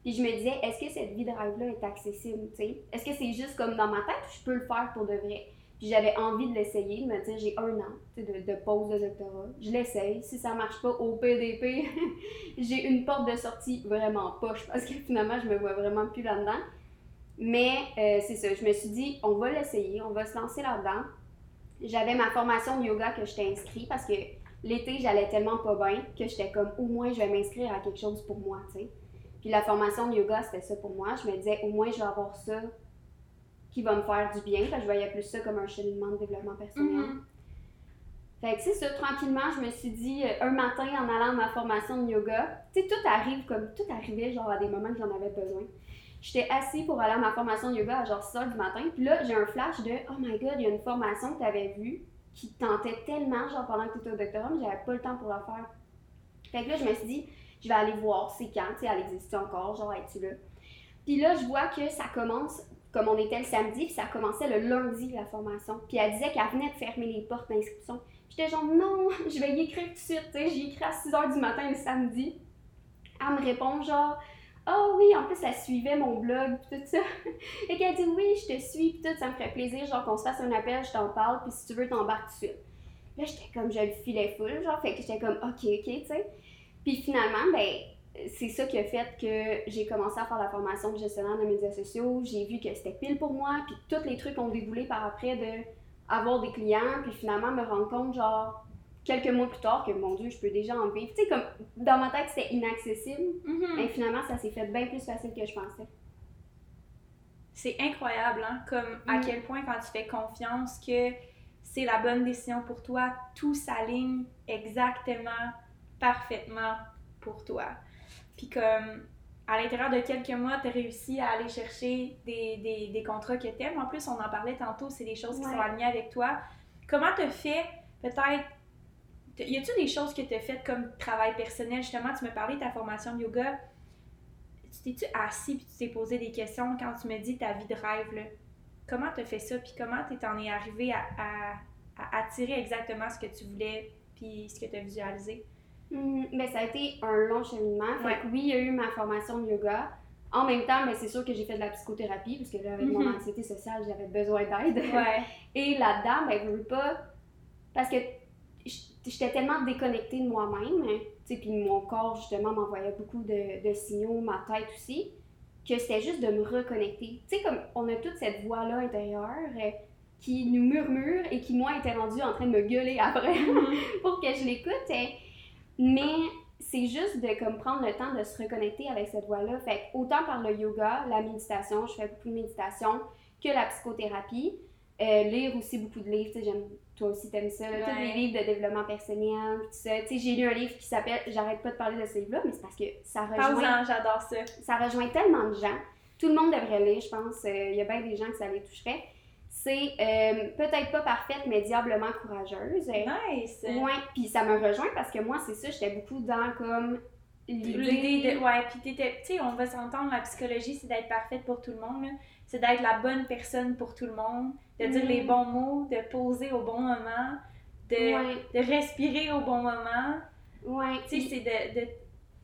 Puis je me disais, est-ce que cette vie de rêve-là est accessible? Est-ce que c'est juste comme dans ma tête ou je peux le faire pour de vrai? Puis j'avais envie de l'essayer, de me dire, j'ai un an de, pause de doctorat. Je l'essaye. Si ça marche pas au PDP, j'ai une porte de sortie vraiment poche parce que finalement, je me vois vraiment plus là-dedans. Mais euh, c'est ça, je me suis dit, on va l'essayer, on va se lancer là-dedans. J'avais ma formation de yoga que j'étais inscrite parce que l'été, j'allais tellement pas bien que j'étais comme, au moins, je vais m'inscrire à quelque chose pour moi. Puis la formation de yoga, c'était ça pour moi. Je me disais, au moins, je vais avoir ça qui va me faire du bien. je voyais plus ça comme un cheminement de développement personnel. Mm-hmm. Fait que c'est ça, tranquillement, je me suis dit, euh, un matin, en allant à ma formation de yoga, tu sais, tout arrive comme, tout arrivait genre à des moments que j'en avais besoin. J'étais assis pour aller à ma formation de yoga à genre 6 du matin, puis là, j'ai un flash de, oh my god, il y a une formation que tu avais vue qui tentait tellement, genre pendant que tu étais au doctorat, mais j'avais pas le temps pour la faire. Fait que là, je me suis dit, je vais aller voir c'est quand, tu sais, elle existe encore, genre, es-tu là? Puis là, je vois que ça commence comme on était le samedi, puis ça commençait le lundi, la formation. Puis elle disait qu'elle venait de fermer les portes d'inscription. J'étais genre, non, je vais y écrire tout de suite. J'y écrit à 6 h du matin le samedi. Elle me répond genre, oh oui, en plus, elle suivait mon blog, puis tout ça. Et qu'elle dit, oui, je te suis, tout, ça me ferait plaisir, genre qu'on se fasse un appel, je t'en parle, puis si tu veux, t'embarques tout de suite. Là, j'étais comme, je le filais full, genre, fait que j'étais comme, ok, ok, tu sais. Puis finalement, ben, c'est ça qui a fait que j'ai commencé à faire la formation de gestionnaire de médias sociaux. J'ai vu que c'était pile pour moi, puis tous les trucs ont déboulé par après de avoir des clients, puis finalement me rendre compte, genre, quelques mois plus tard, que mon Dieu, je peux déjà en vivre. Tu sais, comme dans ma tête, c'était inaccessible, mm-hmm. mais finalement, ça s'est fait bien plus facile que je pensais. C'est incroyable, hein, comme à mm. quel point quand tu fais confiance que c'est la bonne décision pour toi, tout s'aligne exactement, parfaitement pour toi. Puis comme à l'intérieur de quelques mois, tu as réussi à aller chercher des, des, des contrats que tu aimes. En plus, on en parlait tantôt, c'est des choses qui sont alignées avec toi. Comment tu fait peut-être y a-tu des choses que tu as faites comme travail personnel? Justement, tu me parlais de ta formation de yoga. Tu t'es-tu assis puis tu t'es posé des questions quand tu me dis ta vie de rêve? Là? Comment tu as fait ça? Puis comment tu t'en es arrivé à, à, à, attirer exactement ce que tu voulais puis ce que tu as visualisé? Hmm, ben, ça a été un long cheminement. Fait oui, il y a eu ma formation de yoga. En même temps, ben, c'est sûr que j'ai fait de la psychothérapie, parce que là, avec mon mhm. anxiété sociale, j'avais besoin d'aide. Et là-dedans, ben, je veux pas. Parce que j'étais tellement déconnectée de moi-même, hein, puis mon corps, justement, m'envoyait beaucoup de, signaux, ma tête aussi, que c'était juste de me reconnecter. Tu sais, comme on a toute cette voix-là intérieure euh, qui nous murmure et qui, moi, était rendue en train de me gueuler après mhm. pour que je l'écoute. Mais c'est juste de comme prendre le temps de se reconnecter avec cette voix-là. Fait autant par le yoga, la méditation, je fais beaucoup de méditation, que la psychothérapie. Euh, lire aussi beaucoup de livres, j'aime, toi aussi t'aimes ça, tous les livres de développement personnel, tout ça. j'ai lu un livre qui s'appelle, j'arrête pas de parler de ce livre-là, mais c'est parce que ça rejoint... j'adore ça. Ça rejoint tellement de gens. Tout le monde devrait lire, je pense. Il euh, y a bien des gens que ça les toucherait c'est euh, peut-être pas parfaite, mais diablement courageuse. Nice! Ouais, puis ça me rejoint parce que moi, c'est ça, j'étais beaucoup dans comme l'idée de. Ouais, puis tu sais, on va s'entendre, la psychologie, c'est d'être parfaite pour tout le monde. C'est d'être la bonne personne pour tout le monde, de dire les mm. bons mots, de poser au bon moment, de, de respirer au bon moment. Ouais. Tu sais, c'est de, de,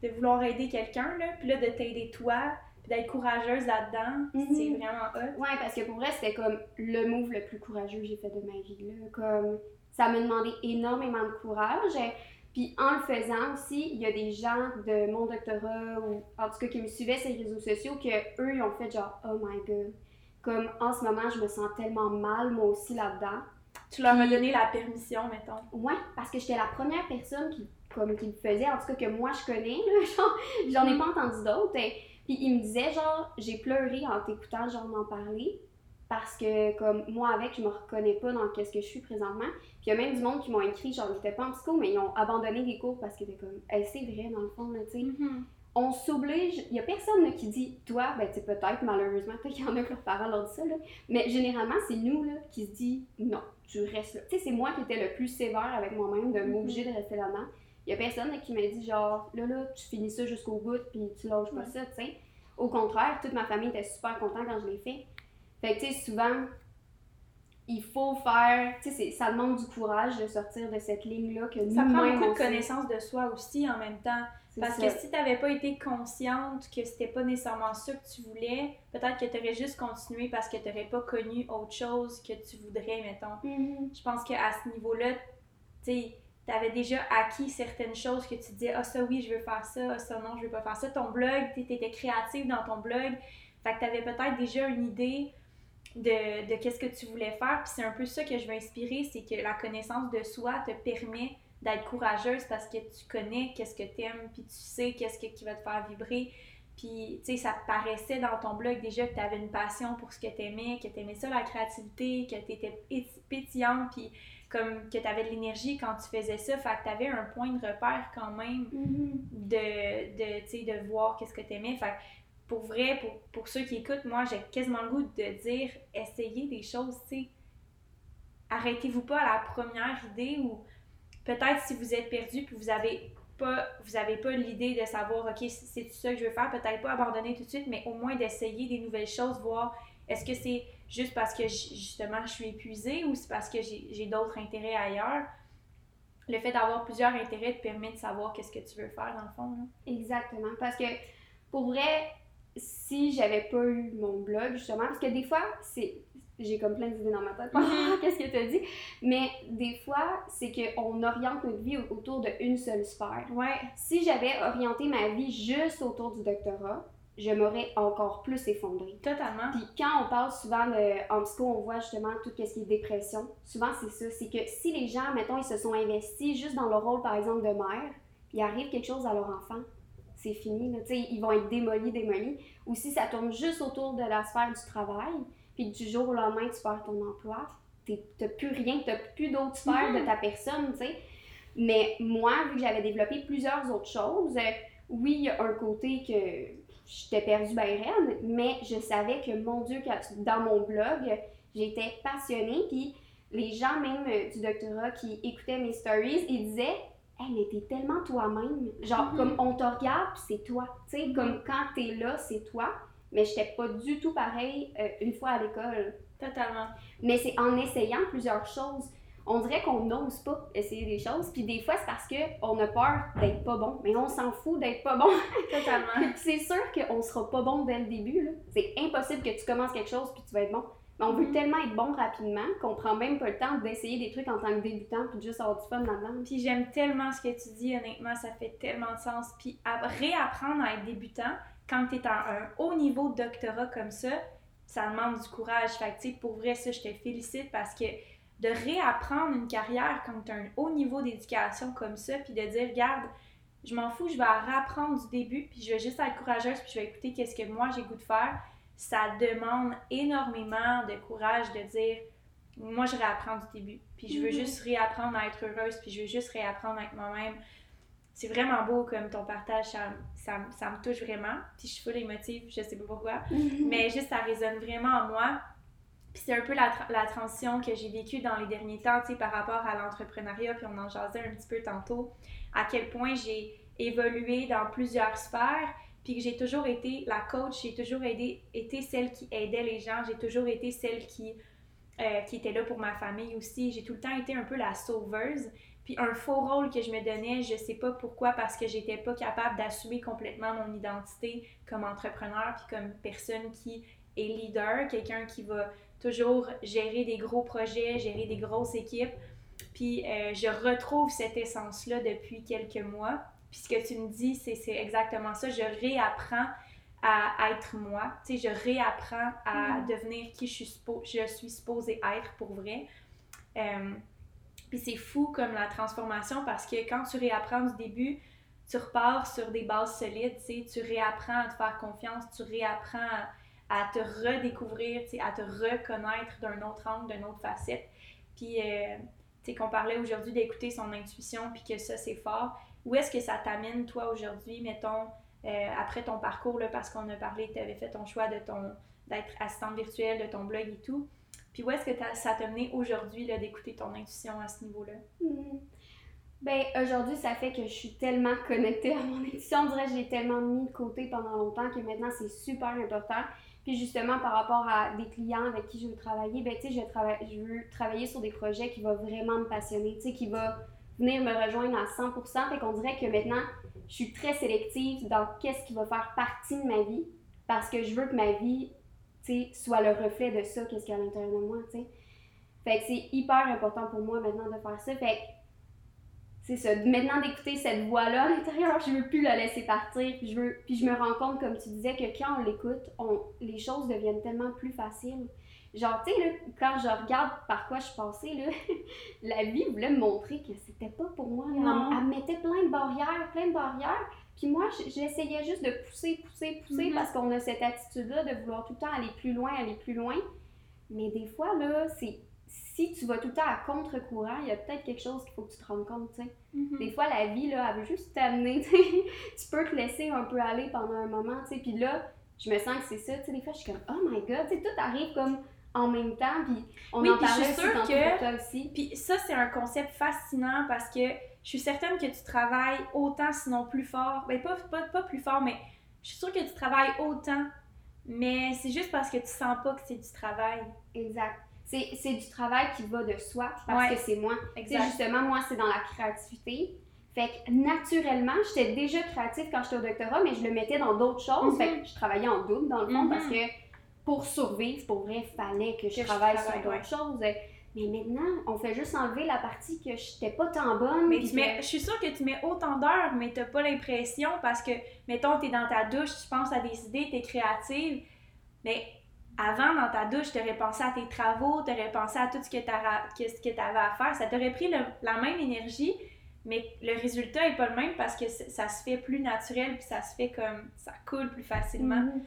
de, vouloir aider quelqu'un, là, puis là, de t'aider toi d'être courageuse là-dedans, c'est mhm. vraiment hot. Ouais, parce que pour vrai, c'était comme le move le plus courageux que j'ai fait de ma vie. Là. Comme, ça m'a demandé énormément de courage. Puis en le faisant aussi, il y a des gens de mon doctorat, ou en tout cas qui me suivaient sur les réseaux sociaux, que eux, ils ont fait genre, oh my god. Comme en ce moment, je me sens tellement mal, moi aussi, là-dedans. Tu leur as donné la permission, mettons. Ouais, parce que j'étais la première personne qui, comme, qui le faisait, en tout cas que moi je connais. J'en ai pas entendu d'autres. Puis il me disait, genre, j'ai pleuré en t'écoutant, genre, m'en parler. Parce que, comme, moi, avec, je me reconnais pas dans qu'est-ce que je suis présentement. Puis il y a même du monde qui m'ont écrit, genre, ils étaient pas en psycho, mais ils ont abandonné des cours parce qu'ils étaient comme, hey, c'est vrai, dans le fond, tu sais. Mm-hmm. On s'oblige, il y a personne qui dit, toi, ben, tu sais, peut-être, malheureusement, peut-être qu'il y en a que leurs parents leur disent ça, là. Mais généralement, c'est nous, là, qui se dit, non, tu restes là. Tu sais, c'est moi qui étais le plus sévère avec moi-même de m'obliger de rester là-dedans. Il y a personne qui m'a dit genre là là tu finis ça jusqu'au bout puis tu lâches pas ça, tu sais. Au contraire, toute ma famille était super contente quand je l'ai fait. Fait que tu sais souvent il faut faire, tu sais, ça demande du courage de sortir de cette ligne-là que Ça prend beaucoup de connaissance de soi aussi en même temps. Parce ça. que si tu n'avais pas été consciente que c'était pas nécessairement ça que tu voulais, peut-être que tu aurais juste continué parce que tu n'aurais pas connu autre chose que tu voudrais, mettons. Mhm. Je pense qu'à ce niveau-là, tu avais déjà acquis certaines choses que tu disais, ah ça oui, je veux faire ça, ah ça non, je veux pas faire ça. Ton blog, tu étais créative dans ton blog, fait que tu avais peut-être déjà une idée de, de qu'est-ce que tu voulais faire. Puis c'est un peu ça que je veux inspirer, c'est que la connaissance de soi te permet d'être courageuse parce que tu connais qu'est-ce que tu aimes, puis tu sais qu'est-ce que- qui va te faire vibrer. Puis, tu sais, ça te paraissait dans ton blog déjà que tu avais une passion pour ce que tu aimais, que tu aimais ça, la créativité, que tu étais pétillante, puis comme que tu avais de l'énergie quand tu faisais ça. Fait que tu avais un point de repère quand même Mhm. de, de, de voir qu'est-ce que tu aimais. Fait que pour vrai, pour, pour ceux qui écoutent, moi, j'ai quasiment le goût de dire essayez des choses, tu sais. Arrêtez-vous pas à la première idée ou peut-être si vous êtes perdu puis vous avez pas vous avez pas l'idée de savoir OK, c'est ça que je veux faire, peut-être pas abandonner tout de suite, mais au moins d'essayer des nouvelles choses, voir est-ce que c'est juste parce que justement je suis épuisée ou c'est parce que j'ai d'autres intérêts ailleurs? Le fait d'avoir plusieurs intérêts te permet de savoir qu'est-ce que tu veux faire dans le fond. là. Exactement. Parce que pour vrai, si j'avais pas eu mon blog, justement, parce que des fois, c'est. J'ai comme plein d'idées dans ma tête. Qu'est-ce que tu as dit? Mais des fois, c'est qu'on oriente notre vie au- autour d'une seule sphère. Ouais, Si j'avais orienté ma vie juste autour du doctorat, je m'aurais encore plus effondrée. totalement. Puis quand on parle souvent de, en psycho, on voit justement tout ce qui est dépression. Souvent, c'est ça. C'est que si les gens, mettons, ils se sont investis juste dans leur rôle, par exemple, de mère, puis il arrive quelque chose à leur enfant, c'est fini. Là. Ils vont être démolis, démolis. Ou si ça tourne juste autour de la sphère du travail, puis du jour au lendemain, tu perds ton emploi, t'as plus rien, t'as plus d'autres sphères de ta personne, tu sais. Mais moi, vu que j'avais développé plusieurs autres choses, euh, oui, il y a un côté que j'étais perdue bien raide, mais je savais que, mon Dieu, dans mon blog, j'étais passionnée, puis les gens même euh, du doctorat qui écoutaient mes stories, ils disaient « Hey, mais t'es tellement toi-même. Genre, Mhm. comme on te regarde, puis c'est toi. Tu sais, comme quand t'es là, c'est toi. Mais j'étais pas du tout pareil euh, une fois à l'école. Totalement. Mais c'est en essayant plusieurs choses. On dirait qu'on n'ose pas essayer des choses, puis des fois, c'est parce qu'on a peur d'être pas bon. Mais on s'en fout d'être pas bon. Totalement. Puis c'est sûr qu'on sera pas bon dès le début. là. C'est impossible que tu commences quelque chose puis tu vas être bon. Mais on veut Mhm. tellement être bon rapidement qu'on prend même pas le temps d'essayer des trucs en tant que débutant puis de juste avoir du fun là-dedans. Puis j'aime tellement ce que tu dis, honnêtement, ça fait tellement de sens. Puis à réapprendre à être débutant, quand tu es à un haut niveau de doctorat comme ça, ça demande du courage. Fait que, tu sais, pour vrai, ça, je te félicite parce que de réapprendre une carrière quand tu as un haut niveau d'éducation comme ça, puis de dire, regarde, je m'en fous, je vais réapprendre du début, puis je vais juste être courageuse, puis je vais écouter qu'est-ce que moi j'ai goût de faire. Ça demande énormément de courage de dire, moi je réapprends du début, puis je veux Mhm. juste réapprendre à être heureuse, puis je veux juste réapprendre être moi-même. C'est vraiment beau comme ton partage, ça, ça, ça me touche vraiment. Puis je suis full émotive, je sais pas pourquoi. Mais juste, ça résonne vraiment en moi. Puis c'est un peu la, la transition que j'ai vécue dans les derniers temps, tu sais, par rapport à l'entrepreneuriat, puis on en jasait un petit peu tantôt, à quel point j'ai évolué dans plusieurs sphères, puis que j'ai toujours été la coach, j'ai toujours aidé, été celle qui aidait les gens, j'ai toujours été celle qui, euh, qui était là pour ma famille aussi, j'ai tout le temps été un peu la sauveuse, puis un faux rôle que je me donnais, je sais pas pourquoi, parce que j'étais pas capable d'assumer complètement mon identité comme entrepreneur, puis comme personne qui est leader, quelqu'un qui va toujours gérer des gros projets, gérer des grosses équipes. Puis euh, je retrouve cette essence-là depuis quelques mois. Puis ce que tu me dis, c'est c'est exactement ça. Je réapprends à être moi. Tu sais, je réapprends à Mhm. devenir qui je suis, suppo- je suis supposée être pour vrai. Euh, puis c'est fou comme la transformation parce que quand tu réapprends du début, tu repars sur des bases solides, tu sais, tu réapprends à te faire confiance, tu réapprends à, à te redécouvrir, à te reconnaître d'un autre angle, d'une autre facette. Puis, euh, tu sais, qu'on parlait aujourd'hui d'écouter son intuition, puis que ça, c'est fort. Où est-ce que ça t'amène, toi, aujourd'hui, mettons, euh, après ton parcours, là, parce qu'on a parlé que tu avais fait ton choix de ton d'être assistante virtuelle, de ton blog et tout. Puis où est-ce que ça t'a mené aujourd'hui d'écouter ton intuition à ce niveau-là? Mhm. Ben, aujourd'hui, ça fait que je suis tellement connectée à mon intuition. On dirait que je l'ai tellement mis de côté pendant longtemps que maintenant, c'est super important. Puis justement, par rapport à des clients avec qui je veux travailler, ben, tu sais, je, je veux travailler sur des projets qui vont vraiment me passionner, qui va venir me rejoindre à 100%. Fait qu'on dirait que maintenant, je suis très sélective dans qu'est-ce qui va faire partie de ma vie parce que je veux que ma vie, soit le reflet de ça, qu'est-ce qu'il y a à l'intérieur de moi, tu sais. Fait que c'est hyper important pour moi maintenant de faire ça. Fait que c'est ça. Maintenant d'écouter cette voix-là à l'intérieur, je veux plus la laisser partir. Puis je, veux, puis je me rends compte, comme tu disais, que quand on l'écoute, on, les choses deviennent tellement plus faciles. Genre, tu sais, quand je regarde par quoi je suis passée, là, la vie voulait me montrer que c'était pas pour moi. Là. Elle, mettait plein de barrières, plein de barrières. Puis moi, j'essayais juste de pousser, pousser, pousser mm-hmm. parce qu'on a cette attitude-là de vouloir tout le temps aller plus loin, aller plus loin. Mais des fois, là, c'est si tu vas tout le temps à contre-courant, il y a peut-être quelque chose qu'il faut que tu te rendes compte, tu sais. Mm-hmm. Des fois, la vie, là, elle veut juste t'amener, tu peux te laisser un peu aller pendant un moment, tu sais. Puis là, je me sens que c'est ça, tu sais. Des fois, je suis comme, oh my god, tu sais, tout arrive comme en même temps, puis on oui, en parlait aussi que... toi aussi. Puis ça, c'est un concept fascinant parce que je suis certaine que tu travailles autant, sinon plus fort. Ben, pas, pas, pas plus fort, mais je suis sûre que tu travailles autant. Mais c'est juste parce que tu sens pas que c'est du travail. Exact c'est du travail qui va de soi parce que c'est moi. Justement, moi, c'est dans la créativité. Fait que naturellement, j'étais déjà créative quand j'étais au doctorat, mais je le mettais dans d'autres choses. Fait que mhm. je travaillais en double dans le fond parce mhm. que pour survivre, pour vrai, il fallait que je travaille sur d'autres choses. Mais maintenant, on fait juste enlever la partie que j'étais pas tant bonne. Mais, je suis sûre que tu mets autant d'heures, mais t'as pas l'impression parce que, mettons, t'es dans ta douche, tu penses à des idées, t'es créative. Mais avant, dans ta douche, tu aurais pensé à tes travaux, tu aurais pensé à tout ce que tu avais à faire. Ça t'aurait pris la même énergie, mais le résultat n'est pas le même parce que ça se fait plus naturel, puis ça se fait comme. ça coule plus facilement. Mm-hmm.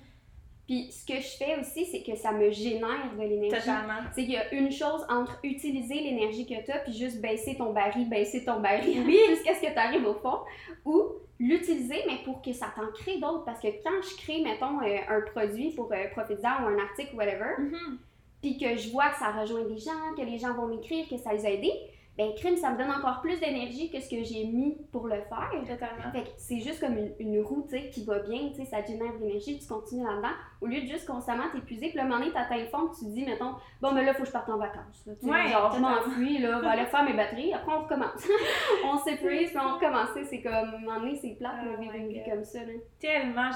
Puis ce que je fais aussi, c'est que ça me génère de l'énergie. Totalement. C'est qu'il y a une chose entre utiliser l'énergie que tu as puis juste baisser ton baril, baisser ton baril oui. jusqu'à ce que tu arrives au fond, ou l'utiliser, mais pour que ça t'en crée d'autres. Parce que quand je crée, mettons, euh, un produit pour euh, ou un article, whatever, mm-hmm. puis que je vois que ça rejoint des gens, que les gens vont m'écrire, que ça les a aidés, ben crime, ça me donne encore plus d'énergie que ce que j'ai mis pour le faire. Totalement. Fait que c'est juste comme une, une roue, qui va bien, tu sais, ça génère de l'énergie, tu continues là-dedans, au lieu de juste constamment t'épuiser, puis le moment donné, t'atteins le fond, tu te dis, mettons, bon, mais là, faut que je parte en vacances, là, ouais, genre, je m'enfuis, là, va aller faire mes batteries, après on recommence. on s'épuise, puis on recommence, c'est comme, à un moment donné, c'est plate, oh vivre une vie comme ça, là. Tellement,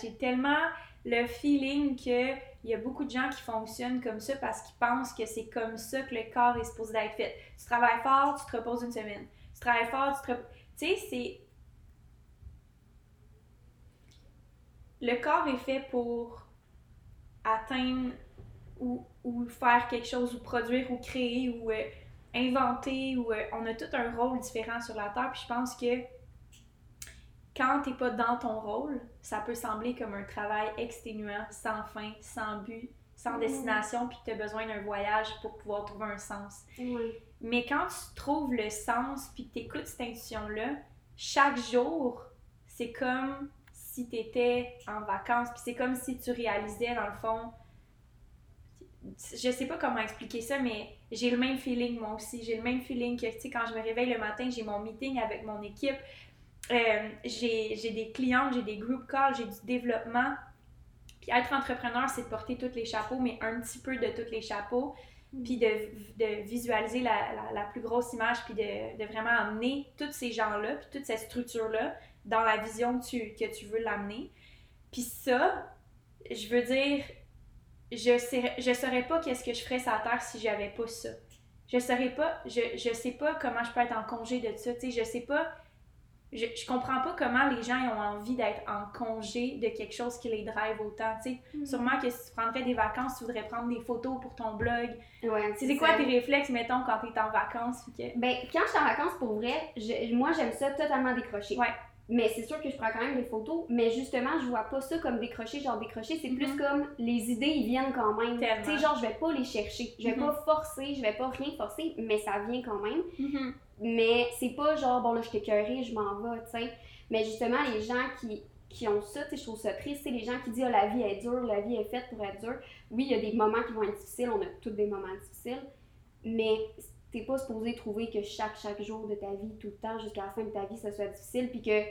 j'ai tellement le feeling que il y a beaucoup de gens qui fonctionnent comme ça parce qu'ils pensent que c'est comme ça que le corps est supposé d'être fait. Tu travailles fort, tu te reposes une semaine. Tu travailles fort, tu te Tu sais, c'est. Le corps est fait pour atteindre ou, ou, faire quelque chose, ou produire, ou créer, ou euh, inventer, ou euh, on a tout un rôle différent sur la Terre. Puis je pense que quand t'es pas dans ton rôle, ça peut sembler comme un travail exténuant, sans fin, sans but, sans mm. destination, puis que tu as besoin d'un voyage pour pouvoir trouver un sens. Mais quand tu trouves le sens, puis que tu écoutes cette intuition-là, chaque jour, c'est comme si tu étais en vacances, puis c'est comme si tu réalisais, dans le fond, je sais pas comment expliquer ça, mais j'ai le même feeling moi aussi. J'ai le même feeling que, tu sais, quand je me réveille le matin, j'ai mon meeting avec mon équipe. Euh, j'ai des clients, j'ai des group calls, j'ai du développement. Puis être entrepreneur, c'est de porter tous les chapeaux, mais un petit peu de tous les chapeaux. Mm. Puis de, de visualiser la, la, plus grosse image, puis de, de vraiment amener tous ces gens-là, puis toute cette structure-là dans la vision que tu, que tu veux l'amener. Puis ça, je veux dire, je sais, je saurais pas qu'est-ce que je ferais sur la terre si j'avais pas ça. Je saurais pas, je, je sais pas comment je peux être en congé de ça, tu sais, je sais pas je, je comprends pas comment les gens ont envie d'être en congé de quelque chose qui les drive autant. Tu sais, mm. Sûrement que si tu prendrais des vacances, tu voudrais prendre des photos pour ton blog. Ouais, c'est quoi tes réflexes, mettons, quand tu es en vacances? Que... Ben, quand je suis en vacances, pour vrai, moi, j'aime ça totalement décrocher. Ouais. Mais c'est sûr que je prends quand même des photos, mais justement, je vois pas ça comme décrocher, genre décrocher, c'est plus mm-hmm. comme les idées, ils viennent quand même. Tu sais, genre, je vais pas les chercher, je vais mm-hmm. pas forcer, je vais pas rien forcer, mais ça vient quand même. Mm-hmm. Mais c'est pas genre, bon là, je t'ai curé, je m'en vais, tu sais. Mais justement, les gens qui, qui ont ça, tu sais, je trouve ça triste, c'est les gens qui disent, oh, la vie est dure, la vie est faite pour être dure. Oui, il y a des moments qui vont être difficiles, on a tous des moments difficiles, mais t'es pas supposé trouver que chaque, chaque jour de ta vie, tout le temps, jusqu'à la fin de ta vie, ça soit difficile, puis que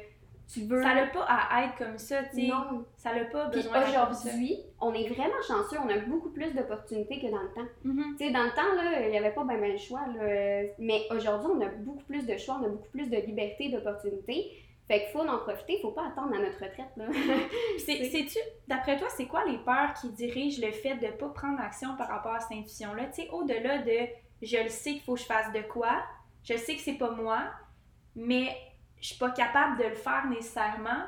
tu veux. Ça n'a pas à être comme ça, tu sais. Non. Ça n'a pas besoin aujourd'hui, on est vraiment chanceux, on a beaucoup plus d'opportunités que dans le temps. Mhm. Tu sais, dans le temps, là, il n'y avait pas bien ben le choix. Là. Mais aujourd'hui, on a beaucoup plus de choix, on a beaucoup plus de liberté, d'opportunités. Fait qu'il faut en profiter, il faut pas attendre à notre retraite. Là. Sais-tu, d'après toi, c'est quoi les peurs qui dirigent le fait de ne pas prendre action par rapport à cette intuition-là? Tu sais, au-delà de je le sais qu'il faut que je fasse de quoi, je sais que c'est pas moi, mais je suis pas capable de le faire nécessairement.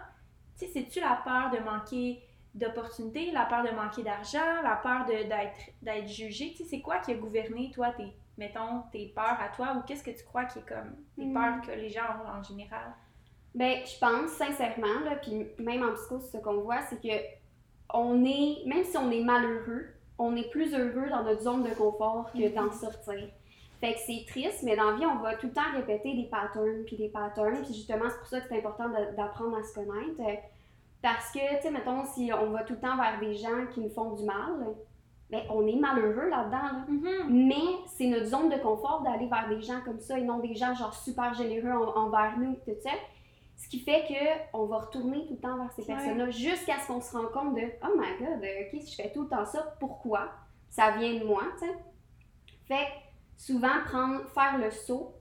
Tu sais, c'est-tu la peur de manquer d'opportunités, la peur de manquer d'argent, la peur d'être jugé? Tu sais, c'est quoi qui a gouverné, toi, tes, mettons, tes peurs à toi, ou qu'est-ce que tu crois qui est comme les Hmm. peurs que les gens ont en général? Ben, je pense sincèrement, là, puis même en psycho, ce qu'on voit, c'est que on est, même si on est malheureux, on est plus heureux dans notre zone de confort que Mhm. d'en sortir. Fait que c'est triste, mais dans la vie, on va tout le temps répéter des patterns, puis des patterns, puis justement, c'est pour ça que c'est important d'apprendre à se connaître. Parce que, tu sais, mettons, si on va tout le temps vers des gens qui nous font du mal, ben, on est malheureux là-dedans, là. Mhm. Mais c'est notre zone de confort d'aller vers des gens comme ça et non des gens genre super généreux en- envers nous, tout ça. Ce qui fait que on va retourner tout le temps vers ces Ouais. personnes-là jusqu'à ce qu'on se rende compte de Oh my god, euh, ok, si je fais tout le temps ça, pourquoi? Ça vient de moi, tu sais. Fait que souvent, prendre, faire le saut,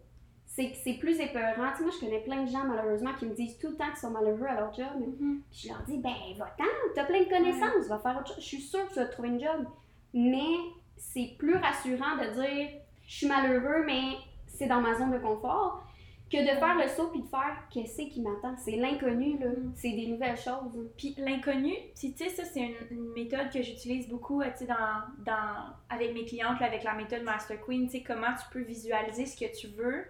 c'est que c'est plus épeurant. Tu sais, moi, je connais plein de gens, malheureusement, qui me disent tout le temps qu'ils sont malheureux à leur job. Mhm. Puis je leur dis, ben, va-t'en, t'as plein de connaissances, va faire autre chose. Je suis sûre que tu vas trouver une job. Mais c'est plus rassurant de dire, je suis malheureux, mais c'est dans ma zone de confort, que de faire le saut puis de faire, qu'est-ce qui m'attend? C'est l'inconnu, là. Mm. C'est des nouvelles choses. Puis l'inconnu, tu sais, ça c'est une, une méthode que j'utilise beaucoup, euh, tu sais, dans, dans, avec mes clientes, là, avec la méthode Master Queen, tu sais, comment tu peux visualiser ce que tu veux.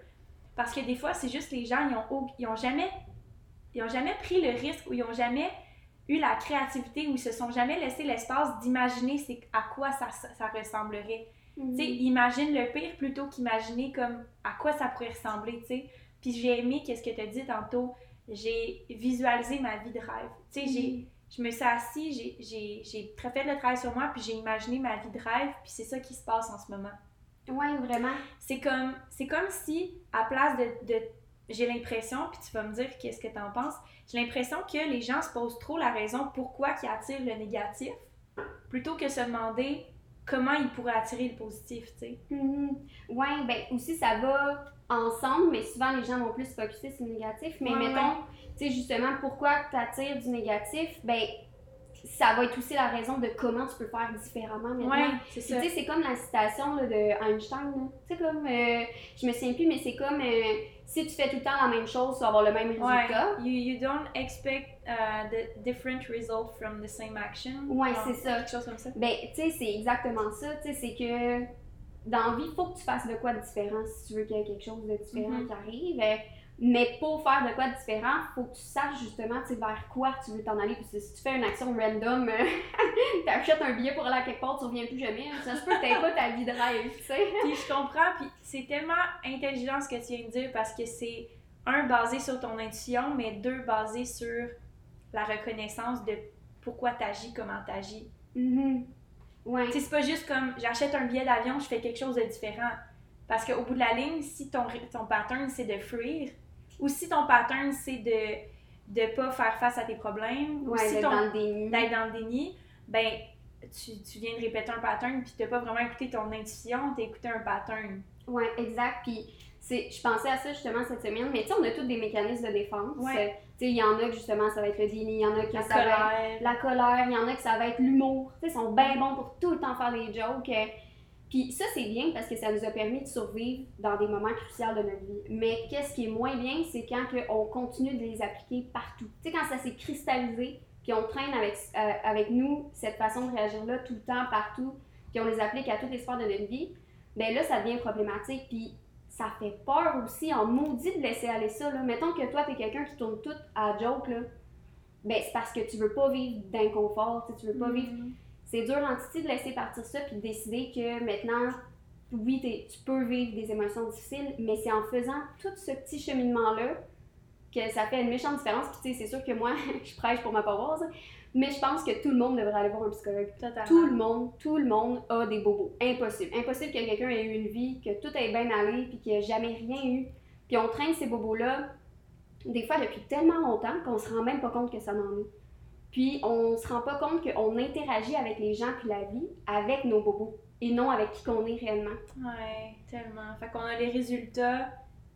Parce que des fois, c'est juste les gens, ils ont, ils ont jamais, ils ont jamais pris le risque ou ils ont jamais eu la créativité ou ils se sont jamais laissé l'espace d'imaginer c'est à quoi ça, ça, ça ressemblerait. Tu sais, imagine le pire plutôt qu'imaginer comme à quoi ça pourrait ressembler, tu sais. Puis j'ai aimé qu'est-ce que tu as dit tantôt, j'ai visualisé ma vie de rêve. Tu sais, j'ai je me suis assise, j'ai- fait le travail sur moi, puis j'ai imaginé ma vie de rêve, puis c'est ça qui se passe en ce moment. Ouais, vraiment. C'est comme, comme si, à place de, de- j'ai l'impression, puis tu vas me dire qu'est-ce que tu en penses, j'ai l'impression que les gens se posent trop la raison pourquoi ils attirent le négatif, plutôt que se demander comment ils pourraient attirer le positif, tu sais. Mhm. Ouais, ben aussi, ça va ensemble, mais souvent les gens vont plus se focuser sur le négatif. Mais Ouais, mettons, tu sais, justement, pourquoi tu attires du négatif, ben ça va être aussi la raison de comment tu peux faire différemment maintenant. Ouais, c'est ça. tu sais, c'est comme la citation là, de Einstein. Tu sais, comme, euh, je me souviens plus, mais c'est comme euh, si tu fais tout le temps la même chose, tu vas avoir le même Ouais, résultat. you, you don't expect uh, the different result from the same action. Ouais, c'est ça. Quelque chose comme ça. Ben, tu sais, c'est exactement ça. Tu sais, c'est que dans la vie, il faut que tu fasses de quoi de différent si tu veux qu'il y ait quelque chose de différent Mhm. qui arrive. Euh, Mais pour faire de quoi de différent, il faut que tu saches justement tu vers quoi tu veux t'en aller. Parce que si tu fais une action random, euh, t'achètes un billet pour aller à quelque part, tu reviens plus jamais. Ça se peut que pas ta vie de rêve, tu sais. Puis je comprends, puis c'est tellement intelligent ce que tu viens de dire parce que c'est un basé sur ton intuition, mais deux basé sur la reconnaissance de pourquoi tu agis, comment tu agis. Mhm. Ouais. Tu sais, c'est pas juste comme j'achète un billet d'avion, je fais quelque chose de différent. Parce qu'au bout de la ligne, si ton, ton pattern c'est de fuir, ou si ton pattern c'est de de pas faire face à tes problèmes, ou si d'être ton dans le déni. d'être dans le déni, ben tu, tu viens de répéter un pattern puis t'as pas vraiment écouté ton intuition, t'as écouté un pattern. Ouais, exact. Puis je pensais à ça justement cette semaine, mais tu sais, on a tous des mécanismes de défense. Ouais. Tu sais, il y en a que justement ça va être le déni, il y en a qui La ça va être colère. la colère, il y en a que ça va être l'humour. Tu sais, ils sont bien bons pour tout le temps faire des jokes. Puis ça, c'est bien parce que ça nous a permis de survivre dans des moments cruciaux de notre vie. Mais qu'est-ce qui est moins bien, c'est quand que on continue de les appliquer partout. Tu sais, quand ça s'est cristallisé, puis on traîne avec, euh, avec nous cette façon de réagir-là tout le temps, partout, puis on les applique à tous les sports de notre vie, ben là, ça devient problématique. Puis ça fait peur aussi en maudit de laisser aller ça. Là. Mettons que toi, t'es quelqu'un qui tourne tout à joke, là. Ben, c'est parce que tu veux pas vivre d'inconfort, tu veux pas vivre Mhm. c'est dur en titi de laisser partir ça puis de décider que maintenant, oui, tu peux vivre des émotions difficiles, mais c'est en faisant tout ce petit cheminement-là que ça fait une méchante différence. Puis tu sais, c'est sûr que moi, je prêche pour ma paroisse, mais je pense que tout le monde devrait aller voir un psychologue. Totalement. Tout le monde, tout le monde a des bobos. Impossible. Impossible que quelqu'un ait eu une vie, que tout ait bien allé, puis qu'il n'y ait jamais rien eu. Puis on traîne ces bobos-là des fois depuis tellement longtemps qu'on se rend même pas compte que ça n'en est. Puis on se rend pas compte qu'on interagit avec les gens puis la vie avec nos bobos et non avec qui qu'on est réellement. Ouais, tellement. Fait qu'on a les résultats,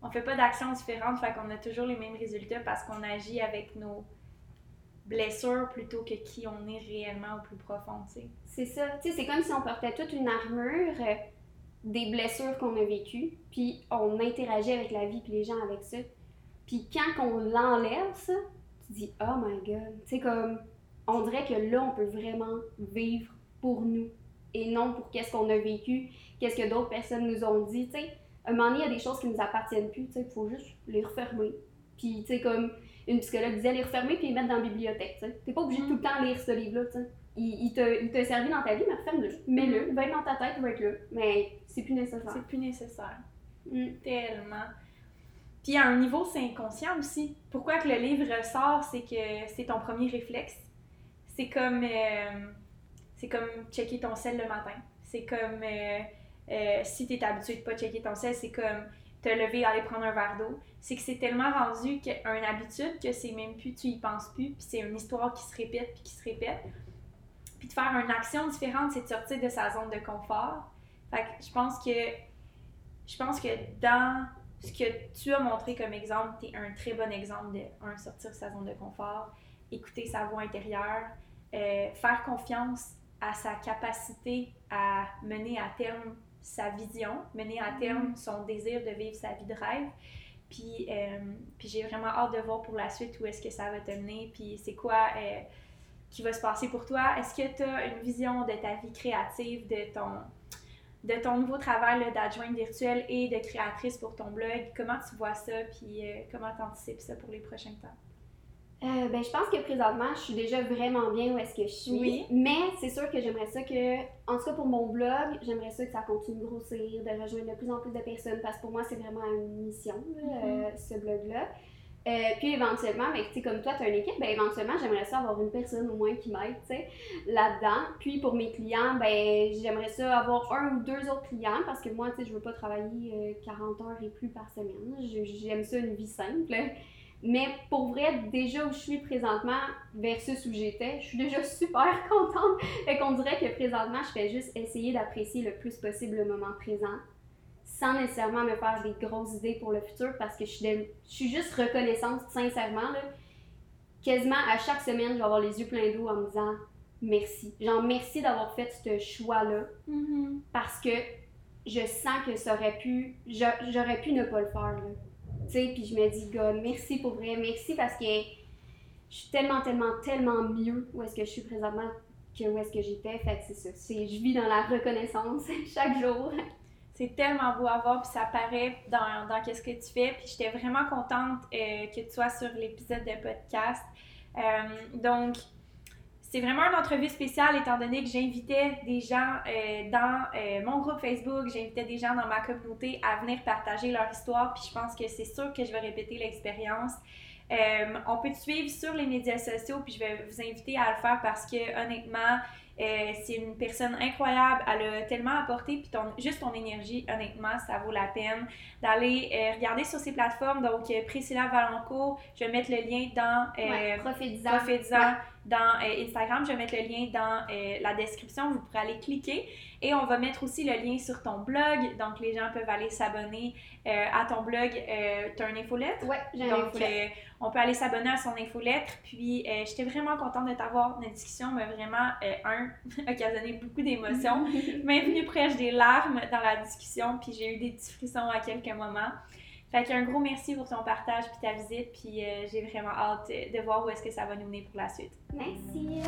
on fait pas d'actions différentes, fait qu'on a toujours les mêmes résultats parce qu'on agit avec nos blessures plutôt que qui on est réellement au plus profond, tu sais. C'est ça. Tu sais, c'est comme si on portait toute une armure euh, des blessures qu'on a vécues, puis on interagit avec la vie puis les gens avec ça. Puis quand on l'enlève, ça, tu dis « Oh my God! » Tu sais, comme, on dirait que là, on peut vraiment vivre pour nous et non pour qu'est-ce qu'on a vécu, qu'est-ce que d'autres personnes nous ont dit, tu sais. Un moment donné, il y a des choses qui nous appartiennent plus, tu sais, il faut juste les refermer. Puis, tu sais, comme une psychologue disait, les refermer puis les mettre dans la bibliothèque, tu. T'es pas obligé de tout le temps lire ce livre-là. Il, il t'a servi dans ta vie, mais referme-le. Mets-le, il va être dans ta tête, il va être là. Mais c'est plus nécessaire. C'est plus nécessaire. Mm. Tellement. Puis à un niveau, c'est inconscient aussi. Pourquoi que le livre ressort, c'est que c'est ton premier réflexe? C'est comme, euh, c'est comme checker ton sel le matin. C'est comme euh, euh, si tu es habitué de pas checker ton sel, c'est comme te lever, aller prendre un verre d'eau. C'est que c'est tellement rendu qu'une habitude que c'est même plus, tu y penses plus, puis c'est une histoire qui se répète, puis qui se répète. Puis de faire une action différente, c'est de sortir de sa zone de confort. Fait que je pense que je pense que dans ce que tu as montré comme exemple, tu es un très bon exemple de un, sortir de sa zone de confort, écouter sa voix intérieure, euh, faire confiance à sa capacité à mener à terme sa vision, mener à terme mm-hmm. son désir de vivre sa vie de rêve. Puis, euh, puis j'ai vraiment hâte de voir pour la suite où est-ce que ça va te mener, puis c'est quoi euh, qui va se passer pour toi. Est-ce que tu as une vision de ta vie créative, de ton, de ton nouveau travail d'adjointe virtuelle et de créatrice pour ton blog? Comment tu vois ça, puis euh, comment tu anticipes ça pour les prochains temps? Euh, ben, je pense que présentement, je suis déjà vraiment bien où est-ce que je suis. Oui. Mais c'est sûr que j'aimerais ça que, en tout cas pour mon blog, j'aimerais ça que ça continue de grossir, de rejoindre de plus en plus de personnes parce que pour moi, c'est vraiment une mission, euh, mm-hmm. ce blog-là. Euh, puis éventuellement, ben, comme toi, tu as une équipe, ben, éventuellement, j'aimerais ça avoir une personne au moins qui m'aide, là-dedans. Puis pour mes clients, ben, j'aimerais ça avoir un ou deux autres clients parce que moi, tu sais, je veux pas travailler 40 heures et plus par semaine. J'aime ça une vie simple. Mais pour vrai, déjà où je suis présentement versus où j'étais, je suis déjà super contente. Fait qu'on dirait que présentement, je fais juste essayer d'apprécier le plus possible le moment présent sans nécessairement me faire des grosses idées pour le futur parce que je suis, je suis juste reconnaissante, sincèrement. Là, quasiment à chaque semaine, je vais avoir les yeux pleins d'eau en me disant merci. Genre, merci d'avoir fait ce choix-là mm-hmm. parce que je sens que ça aurait pu, j'aurais pu ne pas le faire. Là sais, puis je me dis, God, merci pour vrai, merci parce que je suis tellement, tellement, tellement mieux où est-ce que je suis présentement que où est-ce que j'étais. Fait que c'est ça. je vis dans la reconnaissance chaque jour. C'est tellement beau à voir, puis ça paraît dans, dans ce que tu fais. Puis j'étais vraiment contente euh, que tu sois sur l'épisode de podcast. Euh, donc, c'est vraiment une entrevue spéciale étant donné que j'invitais des gens euh, dans euh, mon groupe Facebook, j'invitais des gens dans ma communauté à venir partager leur histoire, puis je pense que c'est sûr que je vais répéter l'expérience. Euh, on peut te suivre sur les médias sociaux, puis je vais vous inviter à le faire parce que honnêtement, c'est une personne incroyable, elle a tellement apporté, puis ton, juste ton énergie, honnêtement, ça vaut la peine d'aller regarder sur ces plateformes. Donc, Priscilla Valencourt, je vais mettre le lien dans euh, dans euh, Instagram. Je vais mettre le lien dans euh, la description. Vous pourrez aller cliquer. Et on va mettre aussi le lien sur ton blog. Donc, les gens peuvent aller s'abonner euh, à ton blog. tu as une infolettre? Oui, j'ai une infolettre. on peut aller s'abonner à son infolettre. Puis, j'étais vraiment contente de t'avoir. Notre discussion m'a vraiment, un, occasionné beaucoup d'émotions. m'a venu presque des larmes dans la discussion. Puis, j'ai eu des petits frissons à quelques moments. Fait qu'un gros merci pour ton partage puis ta visite, puis euh, j'ai vraiment hâte de voir où est-ce que ça va nous mener pour la suite. Merci.